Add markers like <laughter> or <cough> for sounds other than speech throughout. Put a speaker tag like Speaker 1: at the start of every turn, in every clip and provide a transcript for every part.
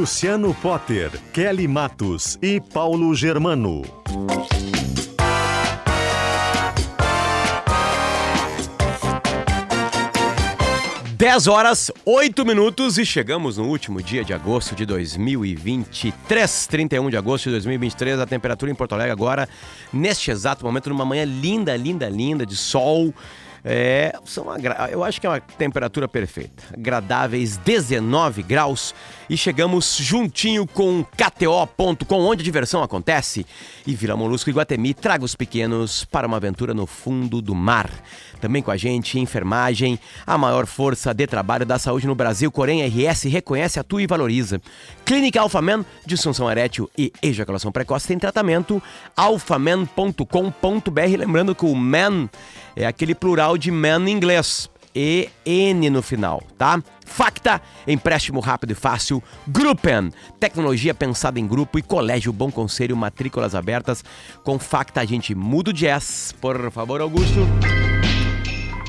Speaker 1: Luciano Potter, Kelly Matos e Paulo Germano.
Speaker 2: 10 horas, 8 minutos e chegamos no último dia de agosto de 2023, 31 de agosto de 2023. A temperatura em Porto Alegre agora, neste exato momento, numa manhã linda, linda, linda, de sol. É, são eu acho que é uma temperatura perfeita. Agradáveis 19 graus e chegamos juntinho com KTO.com, onde a diversão acontece. E Vila Molusco e Guatemi traga os pequenos para uma aventura no fundo do mar. Também com a gente, enfermagem, a maior força de trabalho da saúde no Brasil, Corém RS reconhece, atua e valoriza. Clínica Alphaman, disfunção erétil e ejaculação precoce tem tratamento. alphaman.com.br, lembrando que o man é aquele plural de man em inglês. E-N no final, tá? Facta, empréstimo rápido e fácil. Gruppen, tecnologia pensada em grupo e Colégio Bom Conselho, matrículas abertas. Com Facta a gente muda o jazz. Por favor, Augusto.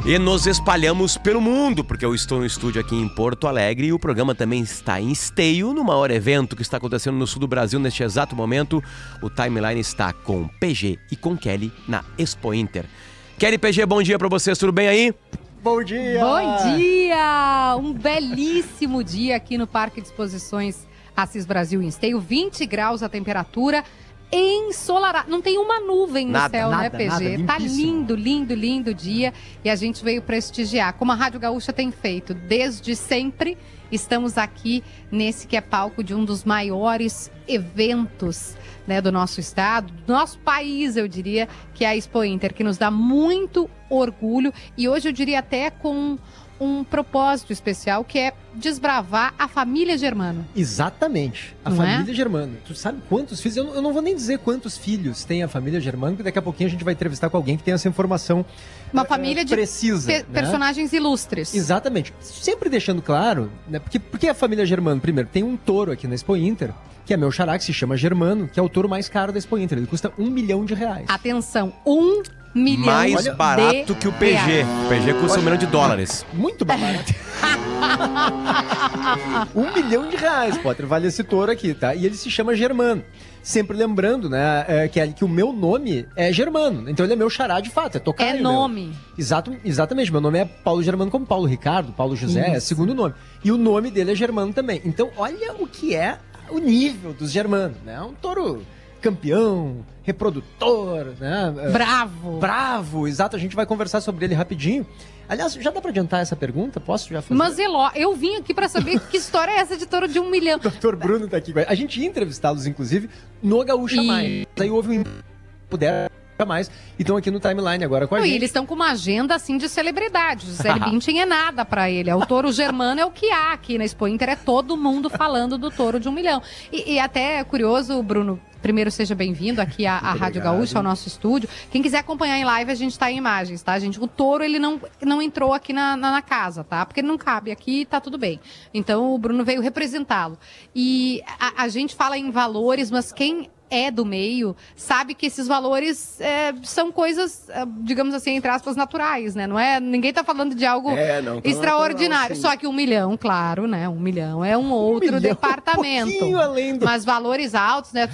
Speaker 2: E nos espalhamos pelo mundo, porque eu estou no estúdio aqui em Porto Alegre e o programa também está em esteio no maior evento que está acontecendo no sul do Brasil neste exato momento. O timeline está com PG e com Kelly na Expo Inter. Kelly PG, bom dia para vocês, tudo bem aí?
Speaker 3: Bom dia!
Speaker 4: Bom dia! Um belíssimo dia aqui no Parque de Exposições Assis Brasil em Esteio, 20 graus a temperatura ensolarado. Não tem uma nuvem no
Speaker 3: nada,
Speaker 4: céu,
Speaker 3: nada,
Speaker 4: né, PG?
Speaker 3: Nada,
Speaker 4: tá lindo, lindo, lindo dia. E a gente veio prestigiar. Como a Rádio Gaúcha tem feito desde sempre, estamos aqui nesse que é palco de um dos maiores eventos né, do nosso estado, do nosso país, eu diria, que é a Expo Inter, que nos dá muito orgulho. E hoje eu diria até com um propósito especial que é desbravar a família Germano.
Speaker 3: Exatamente, a
Speaker 4: Não é?
Speaker 3: família Germano. Tu sabe quantos filhos? Eu não, eu não vou nem dizer quantos filhos tem a família Germano, porque daqui a pouquinho a gente vai entrevistar com alguém que tem essa informação
Speaker 4: Uma família de
Speaker 3: precisa.
Speaker 4: Pe-
Speaker 3: né?
Speaker 4: personagens ilustres.
Speaker 3: Exatamente. Sempre deixando claro, né? Porque, porque a família Germano, primeiro, tem um touro aqui na Expo Inter, que é meu xará, que se chama Germano, que é o touro mais caro da Expo Inter. Ele custa um milhão de reais.
Speaker 4: Atenção, um milhão
Speaker 2: Mais
Speaker 4: de
Speaker 2: barato que o PG.
Speaker 4: reais.
Speaker 2: O PG custa um milhão de dólares. <laughs>
Speaker 3: Muito barato. <laughs> um milhão de reais, Potter, vale esse touro aqui, tá? E ele se chama Germano. Sempre lembrando, né, é, que, que o meu nome é Germano. Então ele é meu xará de fato, é tocar.
Speaker 4: É nome.
Speaker 3: Exato, exatamente. Meu nome é Paulo Germano, como Paulo Ricardo, Paulo José, é
Speaker 4: Isso.
Speaker 3: segundo nome. E o nome dele é Germano também. Então, olha o que é o nível dos Germanos, né? Um touro campeão, reprodutor, né?
Speaker 4: Bravo.
Speaker 3: Bravo, exato. A gente vai conversar sobre ele rapidinho. Aliás, já dá pra adiantar essa pergunta? Posso já fazer?
Speaker 4: Mas Eló, eu vim aqui pra saber que história é essa de touro de um milhão. <laughs>
Speaker 3: O Dr. Bruno tá aqui. a gente. Ia entrevistá-los, inclusive, no Gaúcha
Speaker 4: E-
Speaker 3: Mais. Aí houve um... Puder mais. E estão aqui no timeline agora com a
Speaker 4: e
Speaker 3: gente.
Speaker 4: eles estão com uma agenda assim de celebridades. O Zé <laughs> Bündchen é nada pra ele. É o touro germano é o que há aqui na Expo Inter. É todo mundo falando do touro de um milhão. E, e até é curioso, Bruno. Primeiro, seja bem-vindo aqui à, <laughs> à Rádio. Gaúcha, ao nosso estúdio. Quem quiser acompanhar em live, a gente tá em imagens, tá, gente? O touro, ele não, não entrou aqui na, na, na casa, tá? Porque ele não cabe aqui, tá tudo bem. Então, o Bruno veio representá-lo. E a, a gente fala em valores, mas quem é do meio sabe que esses valores é, são coisas, é, digamos assim, entre aspas, naturais, né? Não é, ninguém tá falando de algo
Speaker 5: É, não,
Speaker 4: extraordinário.
Speaker 5: natural, sim.
Speaker 4: Só que um milhão, claro, né? Um milhão é um outro
Speaker 3: milhão,
Speaker 4: departamento.
Speaker 3: Um além do...
Speaker 4: Mas valores altos, né?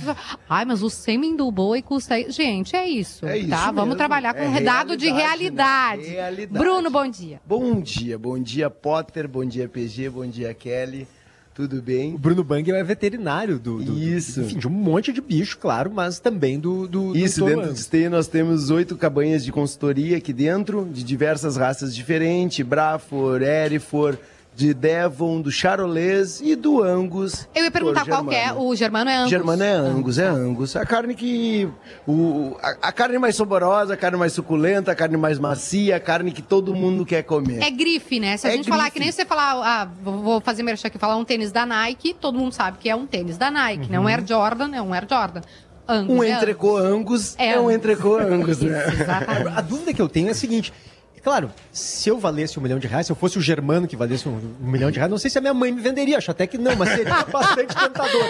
Speaker 4: Ai, mas o sêmen do boi custa. Gente, é isso.
Speaker 5: É isso
Speaker 4: tá? Vamos
Speaker 5: mesmo.
Speaker 4: trabalhar com
Speaker 5: É
Speaker 4: um redado de
Speaker 5: realidade,
Speaker 4: realidade.
Speaker 5: né? Realidade.
Speaker 4: Bruno, bom dia.
Speaker 5: Bom dia, bom dia Potter, bom dia PG, bom dia Kelly. Tudo
Speaker 3: O
Speaker 5: bem?
Speaker 3: Bruno Bang é veterinário do, do-
Speaker 5: Isso.
Speaker 3: do- enfim, de um monte de bicho, claro, mas também do, do do
Speaker 5: Isso,
Speaker 3: touro
Speaker 5: dentro de
Speaker 3: angus.
Speaker 5: Esteio nós temos oito cabanhas de consultoria aqui dentro, de diversas raças diferentes, Brafor, Erifor, de Devon, do Charolês e do Angus.
Speaker 4: Eu ia perguntar qual que é. O germano é Angus.
Speaker 5: Germano é Angus, é Angus. A carne que. O, a, a carne mais saborosa, a carne mais suculenta, a carne mais macia, a carne que todo mundo quer comer.
Speaker 4: É grife, né? Se a
Speaker 5: É
Speaker 4: gente falar
Speaker 5: grife.
Speaker 4: que nem você falar, ah, vou fazer merchan aqui, falar um tênis da Nike, todo mundo sabe que é um tênis da Nike, né? Um Air Jordan é um Air Jordan. Angus.
Speaker 5: Um
Speaker 4: é
Speaker 5: entrecô
Speaker 4: Angus.
Speaker 5: Angus
Speaker 4: É
Speaker 5: é, um entrecô Angus, <laughs> né?
Speaker 4: exatamente.
Speaker 3: A dúvida que eu tenho é a seguinte. Claro, se eu valesse um milhão de reais, se eu fosse o germano que valesse um, um milhão de reais, não sei se a minha mãe me venderia, acho até que não, mas seria <laughs> bastante tentador.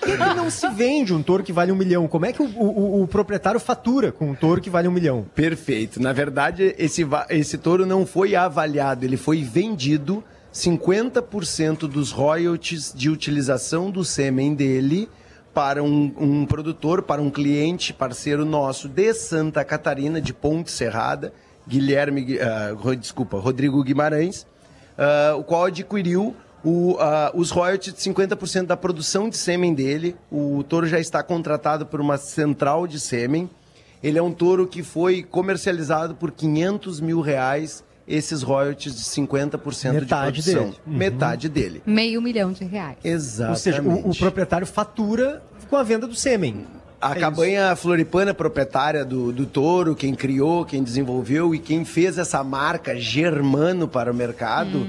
Speaker 3: Por que, que não se vende um touro que vale um milhão? Como é que o, o- o proprietário fatura com um touro que vale um milhão?
Speaker 5: Perfeito. Na verdade, esse, esse touro não foi avaliado, ele foi vendido 50% dos royalties de utilização do sêmen dele para um, um produtor, para um cliente parceiro nosso de Santa Catarina, de Ponte Serrada, Guilherme, Gui- ro- desculpa, Rodrigo Guimarães, ah, o qual adquiriu o, ah, os royalties de 50% da produção de sêmen dele. O touro já está contratado por uma central de sêmen. Ele é um touro que foi comercializado por 500 mil reais, esses royalties de 50%
Speaker 3: Metade
Speaker 5: de produção.
Speaker 3: dele. Uhum.
Speaker 5: Metade dele.
Speaker 4: Meio milhão de reais.
Speaker 5: Exatamente.
Speaker 3: Ou seja, o, o proprietário fatura com a venda do sêmen.
Speaker 5: A
Speaker 3: É
Speaker 5: cabanha floripana proprietária do, do touro, quem criou, quem desenvolveu e quem fez essa marca Germano para o mercado,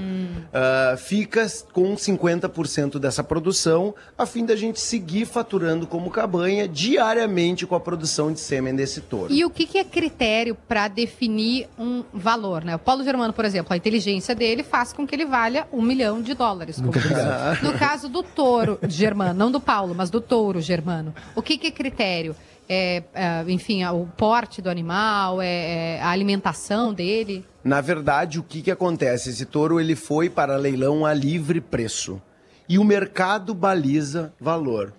Speaker 5: ah, fica com 50% dessa produção, a fim da gente seguir faturando como cabanha diariamente com a produção de sêmen desse touro.
Speaker 4: E o que, que é critério para definir um valor, né? O Paulo Germano, por exemplo, a inteligência dele faz com que ele valha um milhão de dólares. <laughs> No caso do touro germano, não do Paulo, mas do touro germano, o que, que é critério? É, é, enfim, o porte do animal, é, é a alimentação dele?
Speaker 5: Na verdade, o que, que acontece? Esse touro ele foi para leilão a livre preço. E o mercado baliza valor.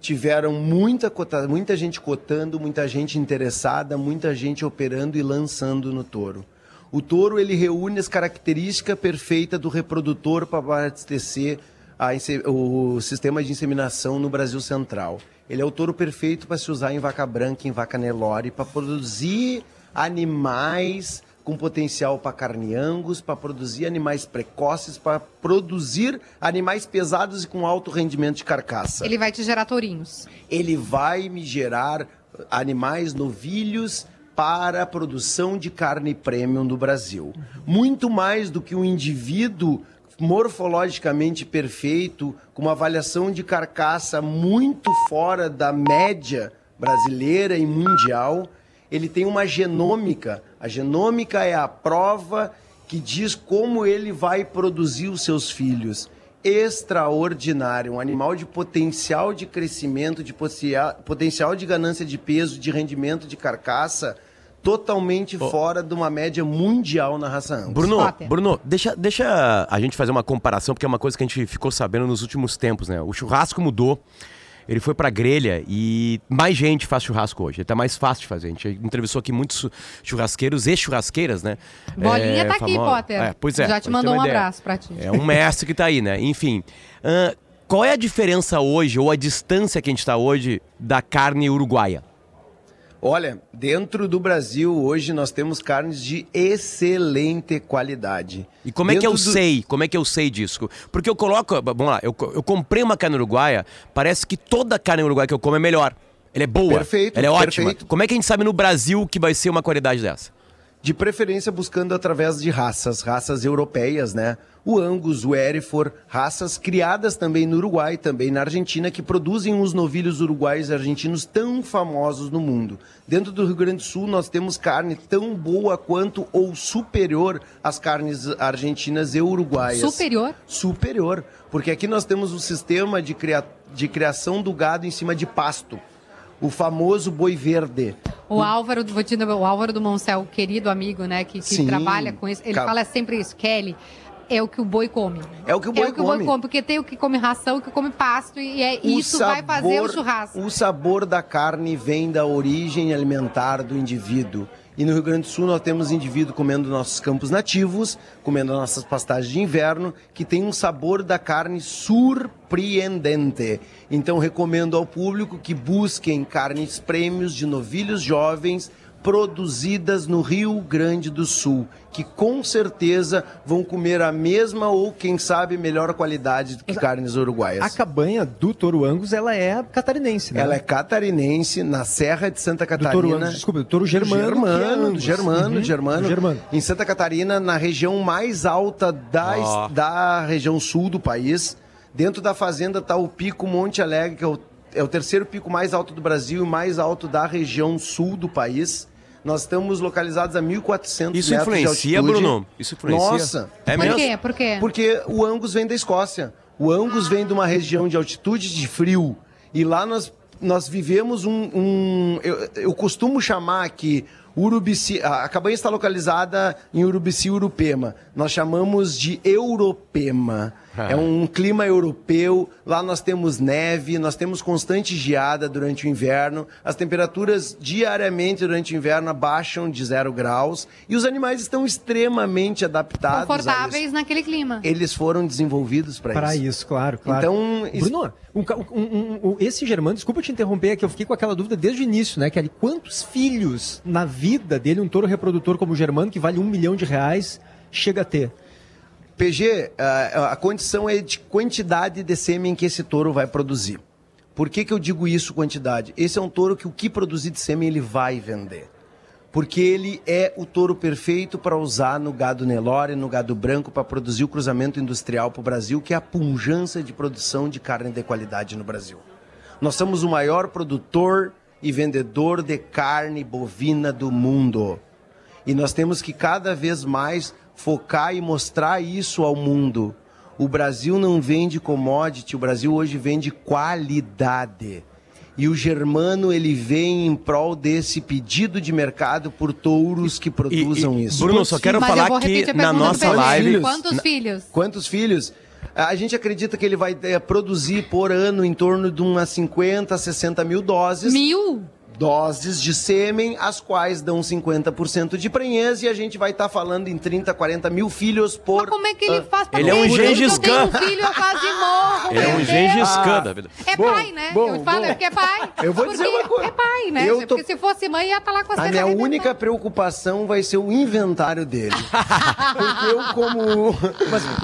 Speaker 5: Tiveram muita, muita gente cotando, muita gente interessada, muita gente operando e lançando no touro. O touro ele reúne as características perfeitas do reprodutor para abastecer a o sistema de inseminação no Brasil Central. Ele é o touro perfeito para se usar em vaca branca, em vaca Nelore, para produzir animais com potencial para carne angus, para produzir animais precoces, para produzir animais pesados e com alto rendimento de carcaça.
Speaker 4: Ele vai te gerar tourinhos.
Speaker 5: Ele vai me gerar animais novilhos para a produção de carne premium do Brasil. Muito mais do que um indivíduo morfologicamente perfeito, com uma avaliação de carcaça muito fora da média brasileira e mundial. Ele tem uma genômica. A genômica é a prova que diz como ele vai produzir os seus filhos. Extraordinário, um animal de potencial de crescimento, de potencial de ganância de peso, de rendimento de carcaça, totalmente fora de uma média mundial na raça Angus.
Speaker 2: Bruno,
Speaker 4: Potter.
Speaker 2: Bruno, deixa, deixa a gente fazer uma comparação, porque é uma coisa que a gente ficou sabendo nos últimos tempos, né? O churrasco mudou. Ele foi pra grelha e mais gente faz churrasco hoje. Tá mais fácil de fazer. A gente entrevistou aqui muitos churrasqueiros e churrasqueiras, né?
Speaker 4: Bolinha tá aqui, Potter.
Speaker 2: É, pois é.
Speaker 4: Já te mandou um
Speaker 2: uma ideia.
Speaker 4: abraço pra ti.
Speaker 2: É um mestre que tá aí, né? Enfim. ahn, qual é a diferença hoje, ou a distância que a gente tá hoje, da carne uruguaia?
Speaker 5: Olha, dentro do Brasil hoje nós temos carnes de excelente qualidade.
Speaker 2: E como é que eu
Speaker 5: Dentro do-
Speaker 2: sei? Como é que eu sei disso? Porque eu coloco. Vamos lá, eu, eu comprei uma carne uruguaia, parece que toda carne uruguaia que eu como é melhor. Ela é boa.
Speaker 5: Perfeito,
Speaker 2: Ela é ótima.
Speaker 5: perfeito.
Speaker 2: Como é que a gente sabe no Brasil que vai ser uma qualidade dessa?
Speaker 5: De preferência buscando através de raças, raças europeias, né? O Angus, o Hereford, raças criadas também no Uruguai, também na Argentina, que produzem os novilhos uruguaios e argentinos tão famosos no mundo. Dentro do Rio Grande do Sul, nós temos carne tão boa quanto ou superior às carnes argentinas e uruguaias.
Speaker 4: Superior?
Speaker 5: Superior, porque aqui nós temos o sistema de, cria... de criação do gado em cima de pasto. O famoso boi verde.
Speaker 4: O Álvaro, vou te o Álvaro do Moncel, querido amigo, né, que, que
Speaker 5: Sim.
Speaker 4: trabalha com isso, ele fala sempre isso, Kelly, é o que o boi come.
Speaker 5: É o que o boi
Speaker 4: é o que o boi
Speaker 5: come.
Speaker 4: come, porque tem o que come ração, o que come pasto, e é,
Speaker 5: O
Speaker 4: isso vai fazer o churrasco.
Speaker 5: O sabor da carne vem da origem alimentar do indivíduo. E no Rio Grande do Sul nós temos indivíduo comendo nossos campos nativos, comendo nossas pastagens de inverno, que tem um sabor da carne surpreendente. Então recomendo ao público que busquem carnes prêmios de novilhos jovens produzidas no Rio Grande do Sul, que com certeza vão comer a mesma ou quem sabe melhor qualidade do que carnes uruguaias.
Speaker 3: A cabanha do Toro Angus, ela é catarinense, né?
Speaker 5: Ela é catarinense, na Serra de Santa
Speaker 3: do
Speaker 5: Catarina.
Speaker 3: Toro Angus, desculpa, do Toro Germano. que é
Speaker 5: Germano,
Speaker 3: Angus.
Speaker 5: Germano,
Speaker 3: Uhum,
Speaker 5: Germano,
Speaker 3: Germano.
Speaker 5: Em Santa Catarina, na região mais alta da, es- da região sul do país. Dentro da fazenda está o Pico Monte Alegre, que é o é o terceiro pico mais alto do Brasil e mais alto da região sul do país. Nós estamos localizados a 1.400
Speaker 2: Isso
Speaker 5: metros de
Speaker 2: influencia,
Speaker 5: altitude.
Speaker 2: Bruno? Isso influencia?
Speaker 5: Nossa.
Speaker 2: É
Speaker 4: Por
Speaker 2: mesmo?
Speaker 4: quê? Por quê?
Speaker 5: Porque o Angus vem da Escócia. O Angus vem de uma região de altitude de frio. E lá nós, nós vivemos um. um- eu, eu costumo chamar que Urubici. A a cabanha está localizada em Urubici, Urupema. Nós chamamos de Europema. É um clima europeu. Lá nós temos neve, nós temos constante geada durante o inverno. As temperaturas diariamente durante o inverno abaixam de zero graus. E os animais estão extremamente adaptados. a isso
Speaker 4: Confortáveis naquele clima.
Speaker 5: eles foram desenvolvidos para
Speaker 3: Para
Speaker 5: isso.
Speaker 3: isso, claro, claro.
Speaker 5: Então, isso-
Speaker 3: Bruno, um um- um- um- esse Germano, desculpa te interromper, é que eu fiquei com aquela dúvida desde o início, né? Que ali, quantos filhos na vida dele, um touro reprodutor como o Germano, que vale um milhão de reais, chega a ter?
Speaker 5: PG, a, a condição é de quantidade de sêmen que esse touro vai produzir. Por que, que eu digo isso, quantidade? Esse é um touro que o que produzir de sêmen ele vai vender. Porque ele é o touro perfeito para usar no gado Nelore, no gado branco, para produzir o cruzamento industrial para o Brasil, que é a punjança de produção de carne de qualidade no Brasil. Nós somos o maior produtor e vendedor de carne bovina do mundo. E nós temos que cada vez mais focar e mostrar isso ao mundo. O Brasil não vende commodity, o Brasil hoje vende qualidade. E o germano ele vem em prol desse pedido de mercado por touros que produzam
Speaker 2: E- e,
Speaker 5: isso.
Speaker 2: Bruno, só quero
Speaker 4: Mas
Speaker 2: falar que na nossa live.
Speaker 4: Quantos
Speaker 2: na-
Speaker 4: filhos?
Speaker 5: Quantos filhos? A gente acredita que ele vai eh, produzir por ano em torno de umas 50, 60 mil doses.
Speaker 4: Mil?
Speaker 5: Doses de sêmen, as quais dão 50% de prenhez, e a gente vai estar falando em 30, 40 mil filhos por.
Speaker 4: Mas como é que ele faz pra
Speaker 2: Ele é um? Gengis
Speaker 4: Eu tenho
Speaker 2: Khan.
Speaker 4: um filho, eu quase morro.
Speaker 2: Ele é um. Gengis Khan da vida.
Speaker 4: É
Speaker 5: Bom,
Speaker 4: pai, né?
Speaker 5: bom,
Speaker 4: eu falo
Speaker 5: bom.
Speaker 4: é porque é pai.
Speaker 5: Eu vou
Speaker 4: Porque
Speaker 5: dizer uma coisa.
Speaker 4: É pai, né?
Speaker 5: Eu tô-
Speaker 4: Porque se fosse mãe, ia estar lá com a
Speaker 5: A minha única preocupação vai ser o inventário dele. <laughs> Porque eu, como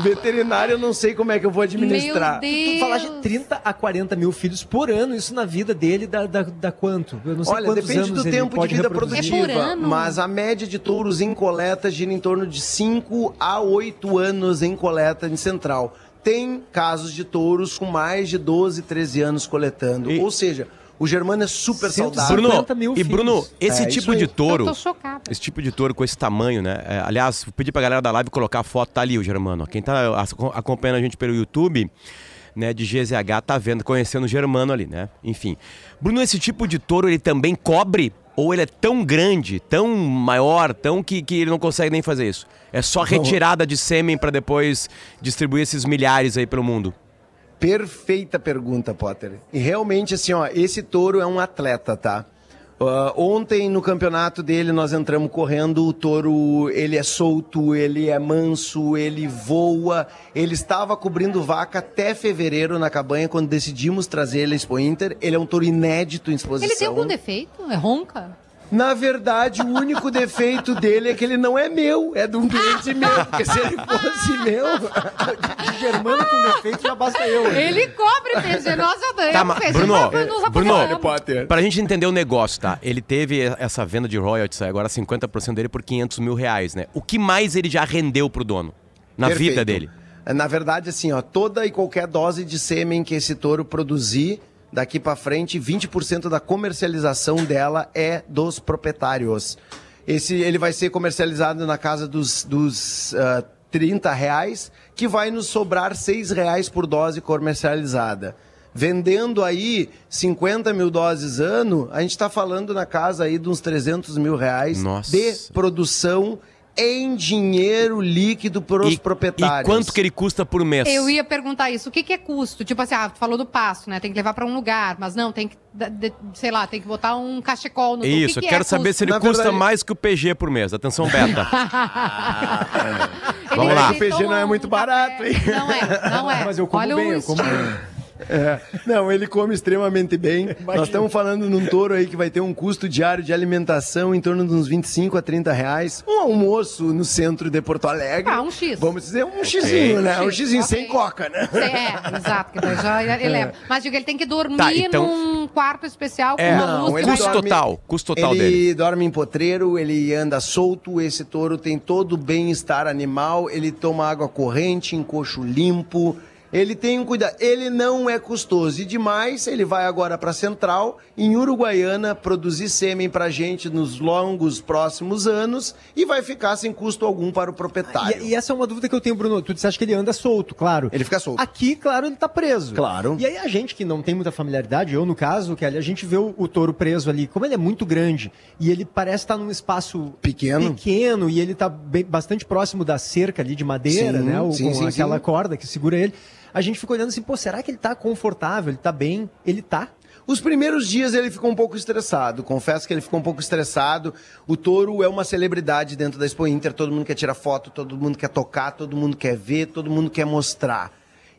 Speaker 5: veterinário, eu não sei como é que eu vou administrar.
Speaker 4: Meu Deus.
Speaker 3: Tu falar de 30 a 40 mil filhos por ano, isso na vida dele dá, dá, dá quanto? Eu não sei
Speaker 5: Olha,
Speaker 3: quantos
Speaker 5: depende
Speaker 3: anos
Speaker 5: do tempo de vida
Speaker 3: reproduzir.
Speaker 4: É
Speaker 5: produtiva.
Speaker 4: ano?
Speaker 5: mas a média de touros em coleta gira em torno de 5 a 8 anos em coleta em central. Tem casos de touros com mais de 12, 13 anos coletando.
Speaker 2: E-
Speaker 5: Ou seja, o germano é super saudável.
Speaker 2: Bruno,
Speaker 3: 50 mil
Speaker 2: e Bruno, esse
Speaker 5: É,
Speaker 2: tipo de touro.
Speaker 4: Eu tô chocada.
Speaker 2: Esse tipo de touro com esse tamanho, né? É, aliás, vou pedir pra galera da live colocar a foto, tá ali o Germano. Quem tá acompanhando a gente pelo YouTube, né, de GZH, tá vendo, conhecendo o Germano ali, né? Enfim. Bruno, esse tipo de touro, ele também cobre? Ou ele é tão grande, tão maior, tão que, que ele não consegue nem fazer isso? É só retirada de sêmen pra depois distribuir esses milhares aí pelo mundo?
Speaker 5: Perfeita pergunta, Potter. E realmente, assim, ó, esse touro é um atleta, tá? Ah, ontem, no campeonato dele, nós entramos correndo, o touro, ele é solto, ele é manso, ele voa. Ele estava cobrindo vaca até fevereiro na cabanha, quando decidimos trazer ele à Expo Inter. Ele é um touro inédito em exposição.
Speaker 4: Ele tem algum defeito? É ronca?
Speaker 5: Na verdade, o único defeito dele é que ele não é meu, é de um cliente meu. Porque se ele fosse meu...
Speaker 3: De Germano com defeito já basta eu.
Speaker 4: Ele cobre PG, nós já damos.
Speaker 2: Tá,
Speaker 4: PG,
Speaker 2: Bruno, Bruno,
Speaker 4: apaixonamos.
Speaker 5: Potter.
Speaker 2: Pra gente entender o negócio, tá? Ele teve essa venda de royalties, agora 50% dele por 500 mil reais, né? O que mais ele já rendeu pro dono na
Speaker 5: Perfeito.
Speaker 2: vida dele?
Speaker 5: Na verdade, assim, ó, toda e qualquer dose de sêmen que esse touro produzir, daqui pra frente, 20% da comercialização dela é dos proprietários. Esse, ele vai ser comercializado na casa dos, dos ah, 30 reais, que vai nos sobrar 6 reais por dose comercializada. Vendendo aí 50 mil doses ano, a gente está falando na casa aí de uns 300 mil reais
Speaker 2: Nossa.
Speaker 5: de produção em dinheiro líquido para os proprietários.
Speaker 2: E quanto que ele custa por mês?
Speaker 4: Eu ia perguntar isso. O que, que é custo? Tipo assim, ah, tu falou do pasto, né? Tem que levar pra um lugar, mas não, tem que, de- sei lá, tem que botar um cachecol no
Speaker 2: Isso,
Speaker 4: que
Speaker 2: eu
Speaker 4: que
Speaker 2: quero
Speaker 4: é
Speaker 2: saber
Speaker 4: custo?
Speaker 2: se ele
Speaker 5: Na
Speaker 2: custa
Speaker 5: verdade-
Speaker 2: mais que o PG por mês. Atenção, Beta. <laughs>
Speaker 4: Ele-
Speaker 2: Vamos lá.
Speaker 5: O PG não é muito
Speaker 4: um
Speaker 5: barato,
Speaker 4: café.
Speaker 5: hein?
Speaker 4: Não é, não é.
Speaker 3: Mas eu como
Speaker 4: Olha
Speaker 3: bem,
Speaker 4: o
Speaker 3: eu como bem.
Speaker 5: É, não, ele come extremamente bem. <laughs> Nós estamos falando num touro aí que vai ter um custo diário de alimentação em torno de uns 25 a 30 reais. Um almoço no centro de Porto Alegre.
Speaker 4: Ah, um X.
Speaker 5: Vamos dizer um xizinho, né? Um
Speaker 4: X,
Speaker 5: xizinho
Speaker 4: ok.
Speaker 5: sem coca, né?
Speaker 4: É, exato, que daí já <laughs> eleva. Mas digo, ele tem que dormir
Speaker 2: Tá, então-
Speaker 4: num quarto especial com
Speaker 2: É,
Speaker 4: uma
Speaker 5: Não,
Speaker 4: luz
Speaker 5: ele
Speaker 2: Custo
Speaker 5: dorme-
Speaker 2: total, custo total
Speaker 5: ele
Speaker 2: dele.
Speaker 5: dorme em potreiro, ele anda solto, esse touro tem todo o bem-estar animal, ele toma água corrente, em coxo limpo, Ele tem um cuidado. Ele não é custoso e demais. Ele vai agora para Central, em Uruguaiana, produzir sêmen para gente nos longos próximos anos e vai ficar sem custo algum para o proprietário.
Speaker 3: E, e essa é uma dúvida que eu tenho, Bruno. Tu disseste que ele anda solto, claro.
Speaker 5: Ele fica solto.
Speaker 3: Aqui, claro, ele tá preso.
Speaker 5: Claro.
Speaker 3: E aí a gente que não tem muita familiaridade, eu no caso, Kelly, a gente vê o, o touro preso ali, como ele é muito grande e ele parece estar num espaço
Speaker 5: Pequeno.
Speaker 3: pequeno e ele tá bem- bastante próximo da cerca ali de madeira,
Speaker 5: Sim,
Speaker 3: né? O,
Speaker 5: sim,
Speaker 3: com
Speaker 5: sim,
Speaker 3: aquela corda que segura ele. A gente ficou olhando assim, pô, será que ele tá confortável? Ele tá bem? Ele tá.
Speaker 5: Os primeiros dias ele ficou um pouco estressado. Confesso que ele ficou um pouco estressado. O touro é uma celebridade dentro da Expo Inter. Todo mundo quer tirar foto, todo mundo quer tocar, todo mundo quer ver, todo mundo quer mostrar.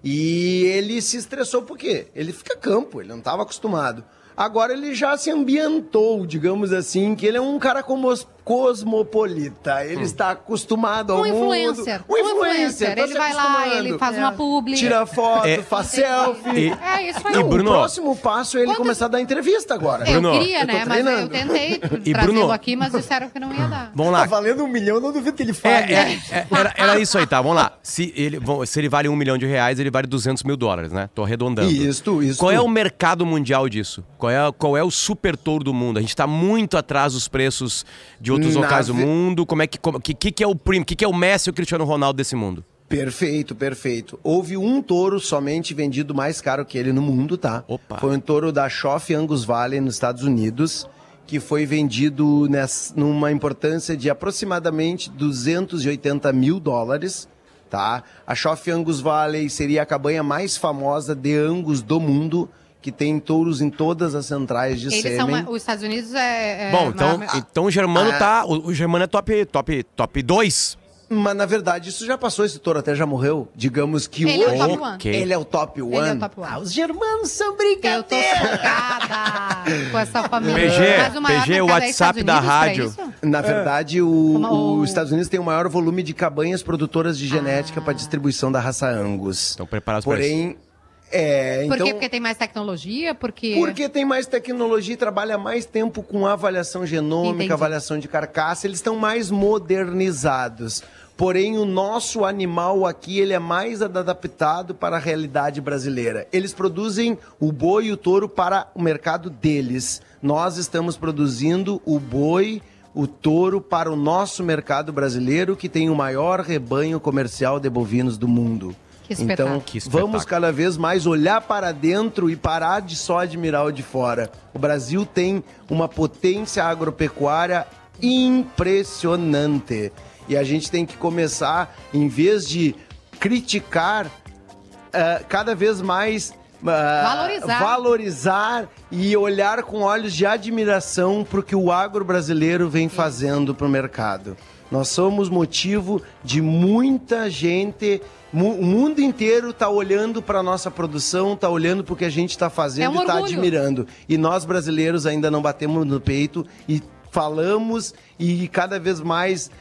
Speaker 5: E ele se estressou por quê? Ele fica campo, ele não estava acostumado. Agora ele já se ambientou, digamos assim, que ele é um cara comos- cosmopolita. Ele está acostumado ao
Speaker 4: Um
Speaker 5: mundo.
Speaker 4: influencer.
Speaker 5: Um influencer. tá
Speaker 4: Ele vai lá, ele faz uma publi.
Speaker 5: Tira foto,
Speaker 2: É.
Speaker 5: faz selfie.
Speaker 2: E-
Speaker 4: É isso aí.
Speaker 2: E Bruno-
Speaker 5: O próximo passo é ele
Speaker 4: Quantas-
Speaker 5: começar a dar entrevista agora.
Speaker 4: Eu
Speaker 2: Bruno,
Speaker 4: queria,
Speaker 5: eu
Speaker 4: né? Mas eu tentei <laughs>
Speaker 2: E Bruno-
Speaker 4: aqui, mas disseram que não ia dar.
Speaker 2: Vamos
Speaker 3: Tá
Speaker 2: lá.
Speaker 3: valendo um milhão, eu não duvido que ele fale.
Speaker 2: É, é, é, era, era isso aí, tá? Vamos lá. Se ele, se ele vale um milhão de reais, ele vale 200 mil dólares, né? Tô arredondando.
Speaker 5: Isto, isso.
Speaker 2: Qual é o mercado mundial disso? Qual é, qual é o super touro do mundo? A gente tá muito atrás dos preços de outros
Speaker 5: Na
Speaker 2: locais do
Speaker 5: ve-
Speaker 2: mundo. Como é que, como, que, que que é o primo? Que, que é o Messi e o Cristiano Ronaldo desse mundo?
Speaker 5: Perfeito, perfeito. Houve um touro somente vendido mais caro que ele no mundo, tá?
Speaker 2: Opa.
Speaker 5: Foi um touro da Schoff Angus Valley nos Estados Unidos, que foi vendido ness- numa importância de aproximadamente 280 mil dólares, tá? A Schoff Angus Valley seria a cabanha mais famosa de Angus do mundo, que tem touros em todas as centrais de
Speaker 4: Eles
Speaker 5: sêmen.
Speaker 4: são. Os Estados Unidos é. é
Speaker 2: Bom, então, então o Germano
Speaker 5: ah.
Speaker 2: tá. O, o Germano é top, top, top 2.
Speaker 5: Mas na verdade isso já passou, esse touro até já morreu. Digamos que
Speaker 4: Ele é o
Speaker 5: hoje
Speaker 4: top one.
Speaker 5: Ele é o top one.
Speaker 4: Ele é o top
Speaker 3: Ah,
Speaker 4: one.
Speaker 3: os germanos são
Speaker 4: Eu tô
Speaker 3: brincadeira.
Speaker 4: chocada com essa <laughs> família.
Speaker 2: PG,
Speaker 4: o
Speaker 2: PG, o WhatsApp da rádio.
Speaker 5: Na verdade, o, os Estados Unidos tem o maior volume de cabanhas produtoras de genética para distribuição da raça Angus.
Speaker 2: Estão preparados para isso.
Speaker 5: Porém, é,
Speaker 4: Por
Speaker 5: então,
Speaker 4: quê? Porque tem mais tecnologia? Porque.
Speaker 5: porque tem mais tecnologia e trabalha mais tempo com avaliação genômica,
Speaker 4: Entendi.
Speaker 5: avaliação de carcaça, eles estão mais modernizados. Porém, o nosso animal aqui, ele é mais adaptado para a realidade brasileira. Eles produzem o boi e o touro para o mercado deles. Nós estamos produzindo o boi, o touro para o nosso mercado brasileiro, que tem o maior rebanho comercial de bovinos do mundo.
Speaker 4: Que.
Speaker 5: Então,
Speaker 2: Que
Speaker 5: vamos cada vez mais olhar para dentro e parar de só admirar o de fora. O Brasil tem uma potência agropecuária impressionante. E a gente tem que começar, em vez de criticar, eh, cada vez mais. ah,
Speaker 4: Valorizar.
Speaker 5: valorizar e olhar com olhos de admiração para o que o agro brasileiro vem fazendo para o mercado. Nós somos motivo de muita gente, o mundo inteiro está olhando para a nossa produção, está olhando para o que a gente está fazendo
Speaker 4: É um
Speaker 5: e está admirando. E nós brasileiros ainda não batemos no peito e falamos e cada vez mais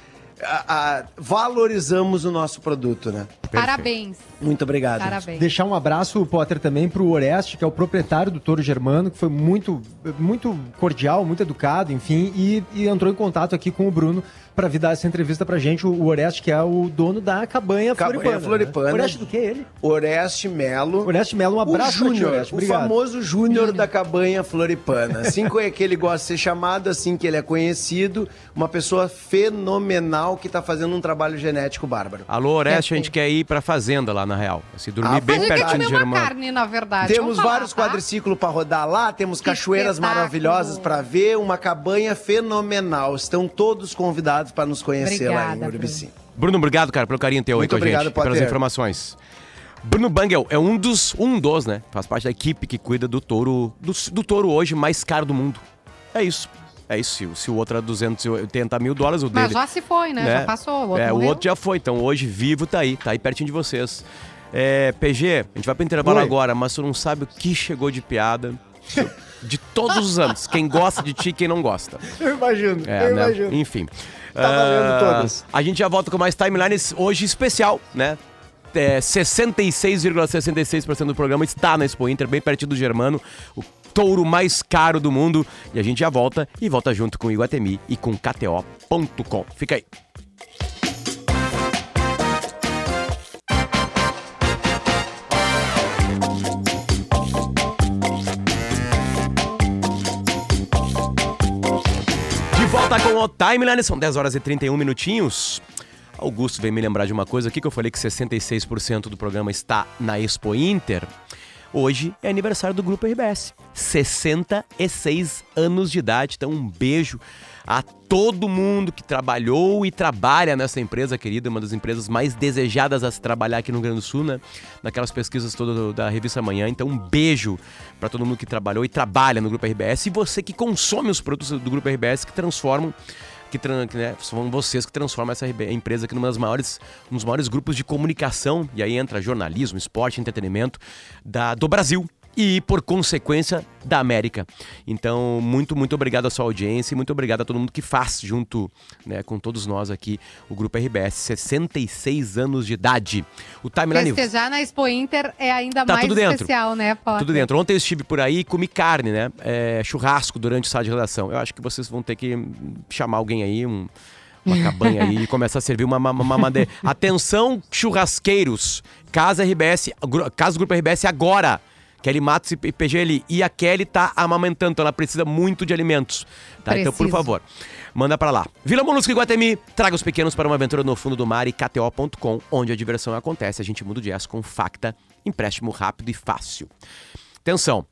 Speaker 5: ah, ah, valorizamos o nosso produto, né?
Speaker 4: Parabéns.
Speaker 5: Muito obrigado.
Speaker 4: Parabéns.
Speaker 3: Deixar um abraço, Potter, também pro Oreste, que é o proprietário do Touro Germano, que foi muito, muito cordial, muito educado, enfim, e, e entrou em contato aqui com o Bruno para vir dar essa entrevista pra gente. O, o Oreste, que é o dono da cabanha,
Speaker 5: Cabanha
Speaker 3: Floripana.
Speaker 5: Floripana.
Speaker 3: Né? Oreste do que ele?
Speaker 5: Oreste Melo.
Speaker 3: Oreste Melo, um abraço
Speaker 5: o Júnior,
Speaker 3: Oreste.
Speaker 5: o famoso Júnior da cabanha floripana. Assim é que ele gosta de ser chamado, assim que ele é conhecido, uma pessoa fenomenal que tá fazendo um trabalho genético bárbaro.
Speaker 2: Alô, Oreste, a gente quer ir pra fazenda lá, na real. Se dormir
Speaker 5: Ah,
Speaker 2: bem pertinho de
Speaker 4: uma
Speaker 2: Germano.
Speaker 4: carne, na verdade.
Speaker 5: Temos
Speaker 4: falar,
Speaker 5: vários
Speaker 4: tá?
Speaker 5: quadriciclos para rodar lá, temos
Speaker 4: Que
Speaker 5: cachoeiras
Speaker 4: espetáculo.
Speaker 5: maravilhosas para ver, uma cabanha fenomenal. Estão todos convidados para nos conhecer lá
Speaker 4: Obrigada,
Speaker 5: em Urubici.
Speaker 2: Bruno, obrigado, cara, pelo carinho teu aí
Speaker 5: Muito
Speaker 2: com a
Speaker 5: obrigado,
Speaker 2: gente. e pelas
Speaker 5: Potter.
Speaker 2: informações. Bruno Bangel é um dos, um dos, né? Faz parte da equipe que cuida do touro, do, do touro hoje mais caro do mundo. É isso. É isso. Se, o- se o outro é 280 mil dólares, o
Speaker 4: Mas
Speaker 2: dele.
Speaker 4: já se foi, né? Já passou. O outro
Speaker 2: é, o outro já foi. Então hoje vivo tá aí, tá aí pertinho de vocês. É, PG, a gente vai pro intervalo
Speaker 3: Oi.
Speaker 2: agora, mas tu não sabe o que chegou de piada. De todos os anos. Quem gosta de ti e quem não gosta.
Speaker 3: Eu imagino,
Speaker 2: É,
Speaker 3: eu
Speaker 2: né?
Speaker 3: imagino.
Speaker 2: Enfim.
Speaker 3: Tá valendo
Speaker 2: Ah,
Speaker 3: todas.
Speaker 2: A gente já volta com mais timelines hoje especial, né? É, 66,66% do programa está na Expo Inter, bem pertinho do Germano, o touro mais caro do mundo. E a gente já volta e volta junto com o Iguatemi e com KTO.com. Fica aí. volta com o Timeline, são 10 horas e 31 minutinhos. Augusto veio me lembrar de uma coisa aqui que eu falei que 66% do programa está na Expo Inter. Hoje é aniversário do Grupo RBS. 66 anos de idade. Então, um beijo a todo mundo que trabalhou e trabalha nessa empresa querida, uma das empresas mais desejadas a se trabalhar aqui no Rio Grande do Sul, né? Naquelas pesquisas todas da revista Manhã. Então, um beijo para todo mundo que trabalhou e trabalha no Grupo RBS e você que consome os produtos do Grupo RBS que transformam que, né, são vocês que transformam essa empresa aqui numa das maiores, um dos maiores grupos de comunicação, e aí entra jornalismo, esporte, entretenimento da, do Brasil e, por consequência, da América. Então, muito, muito obrigado à sua audiência e muito obrigado a todo mundo que faz junto né, com todos nós aqui o Grupo RBS. 66 anos de idade. O Timeline...
Speaker 4: Festejar na Expo Inter é ainda tá mais
Speaker 2: tudo dentro.
Speaker 4: especial, né, Potter?
Speaker 2: Tudo dentro. Ontem eu estive por aí e comi carne, né? É, churrasco durante o sala de redação. Eu acho que vocês vão ter que chamar alguém aí, um uma <laughs> cabanha aí e começa a servir uma, uma, uma madeira. Atenção, churrasqueiros. Casa RBS, Casa Grupo RBS agora. Kelly Matos e PGL. E a Kelly tá amamentando, então ela precisa muito de alimentos. Tá? Então, por favor, manda para lá. Vila Molusco e Guatemi, traga os pequenos para uma aventura no fundo do mar e KTO.com, onde a diversão acontece. A gente muda o jazz com Facta, empréstimo rápido e fácil. Atenção,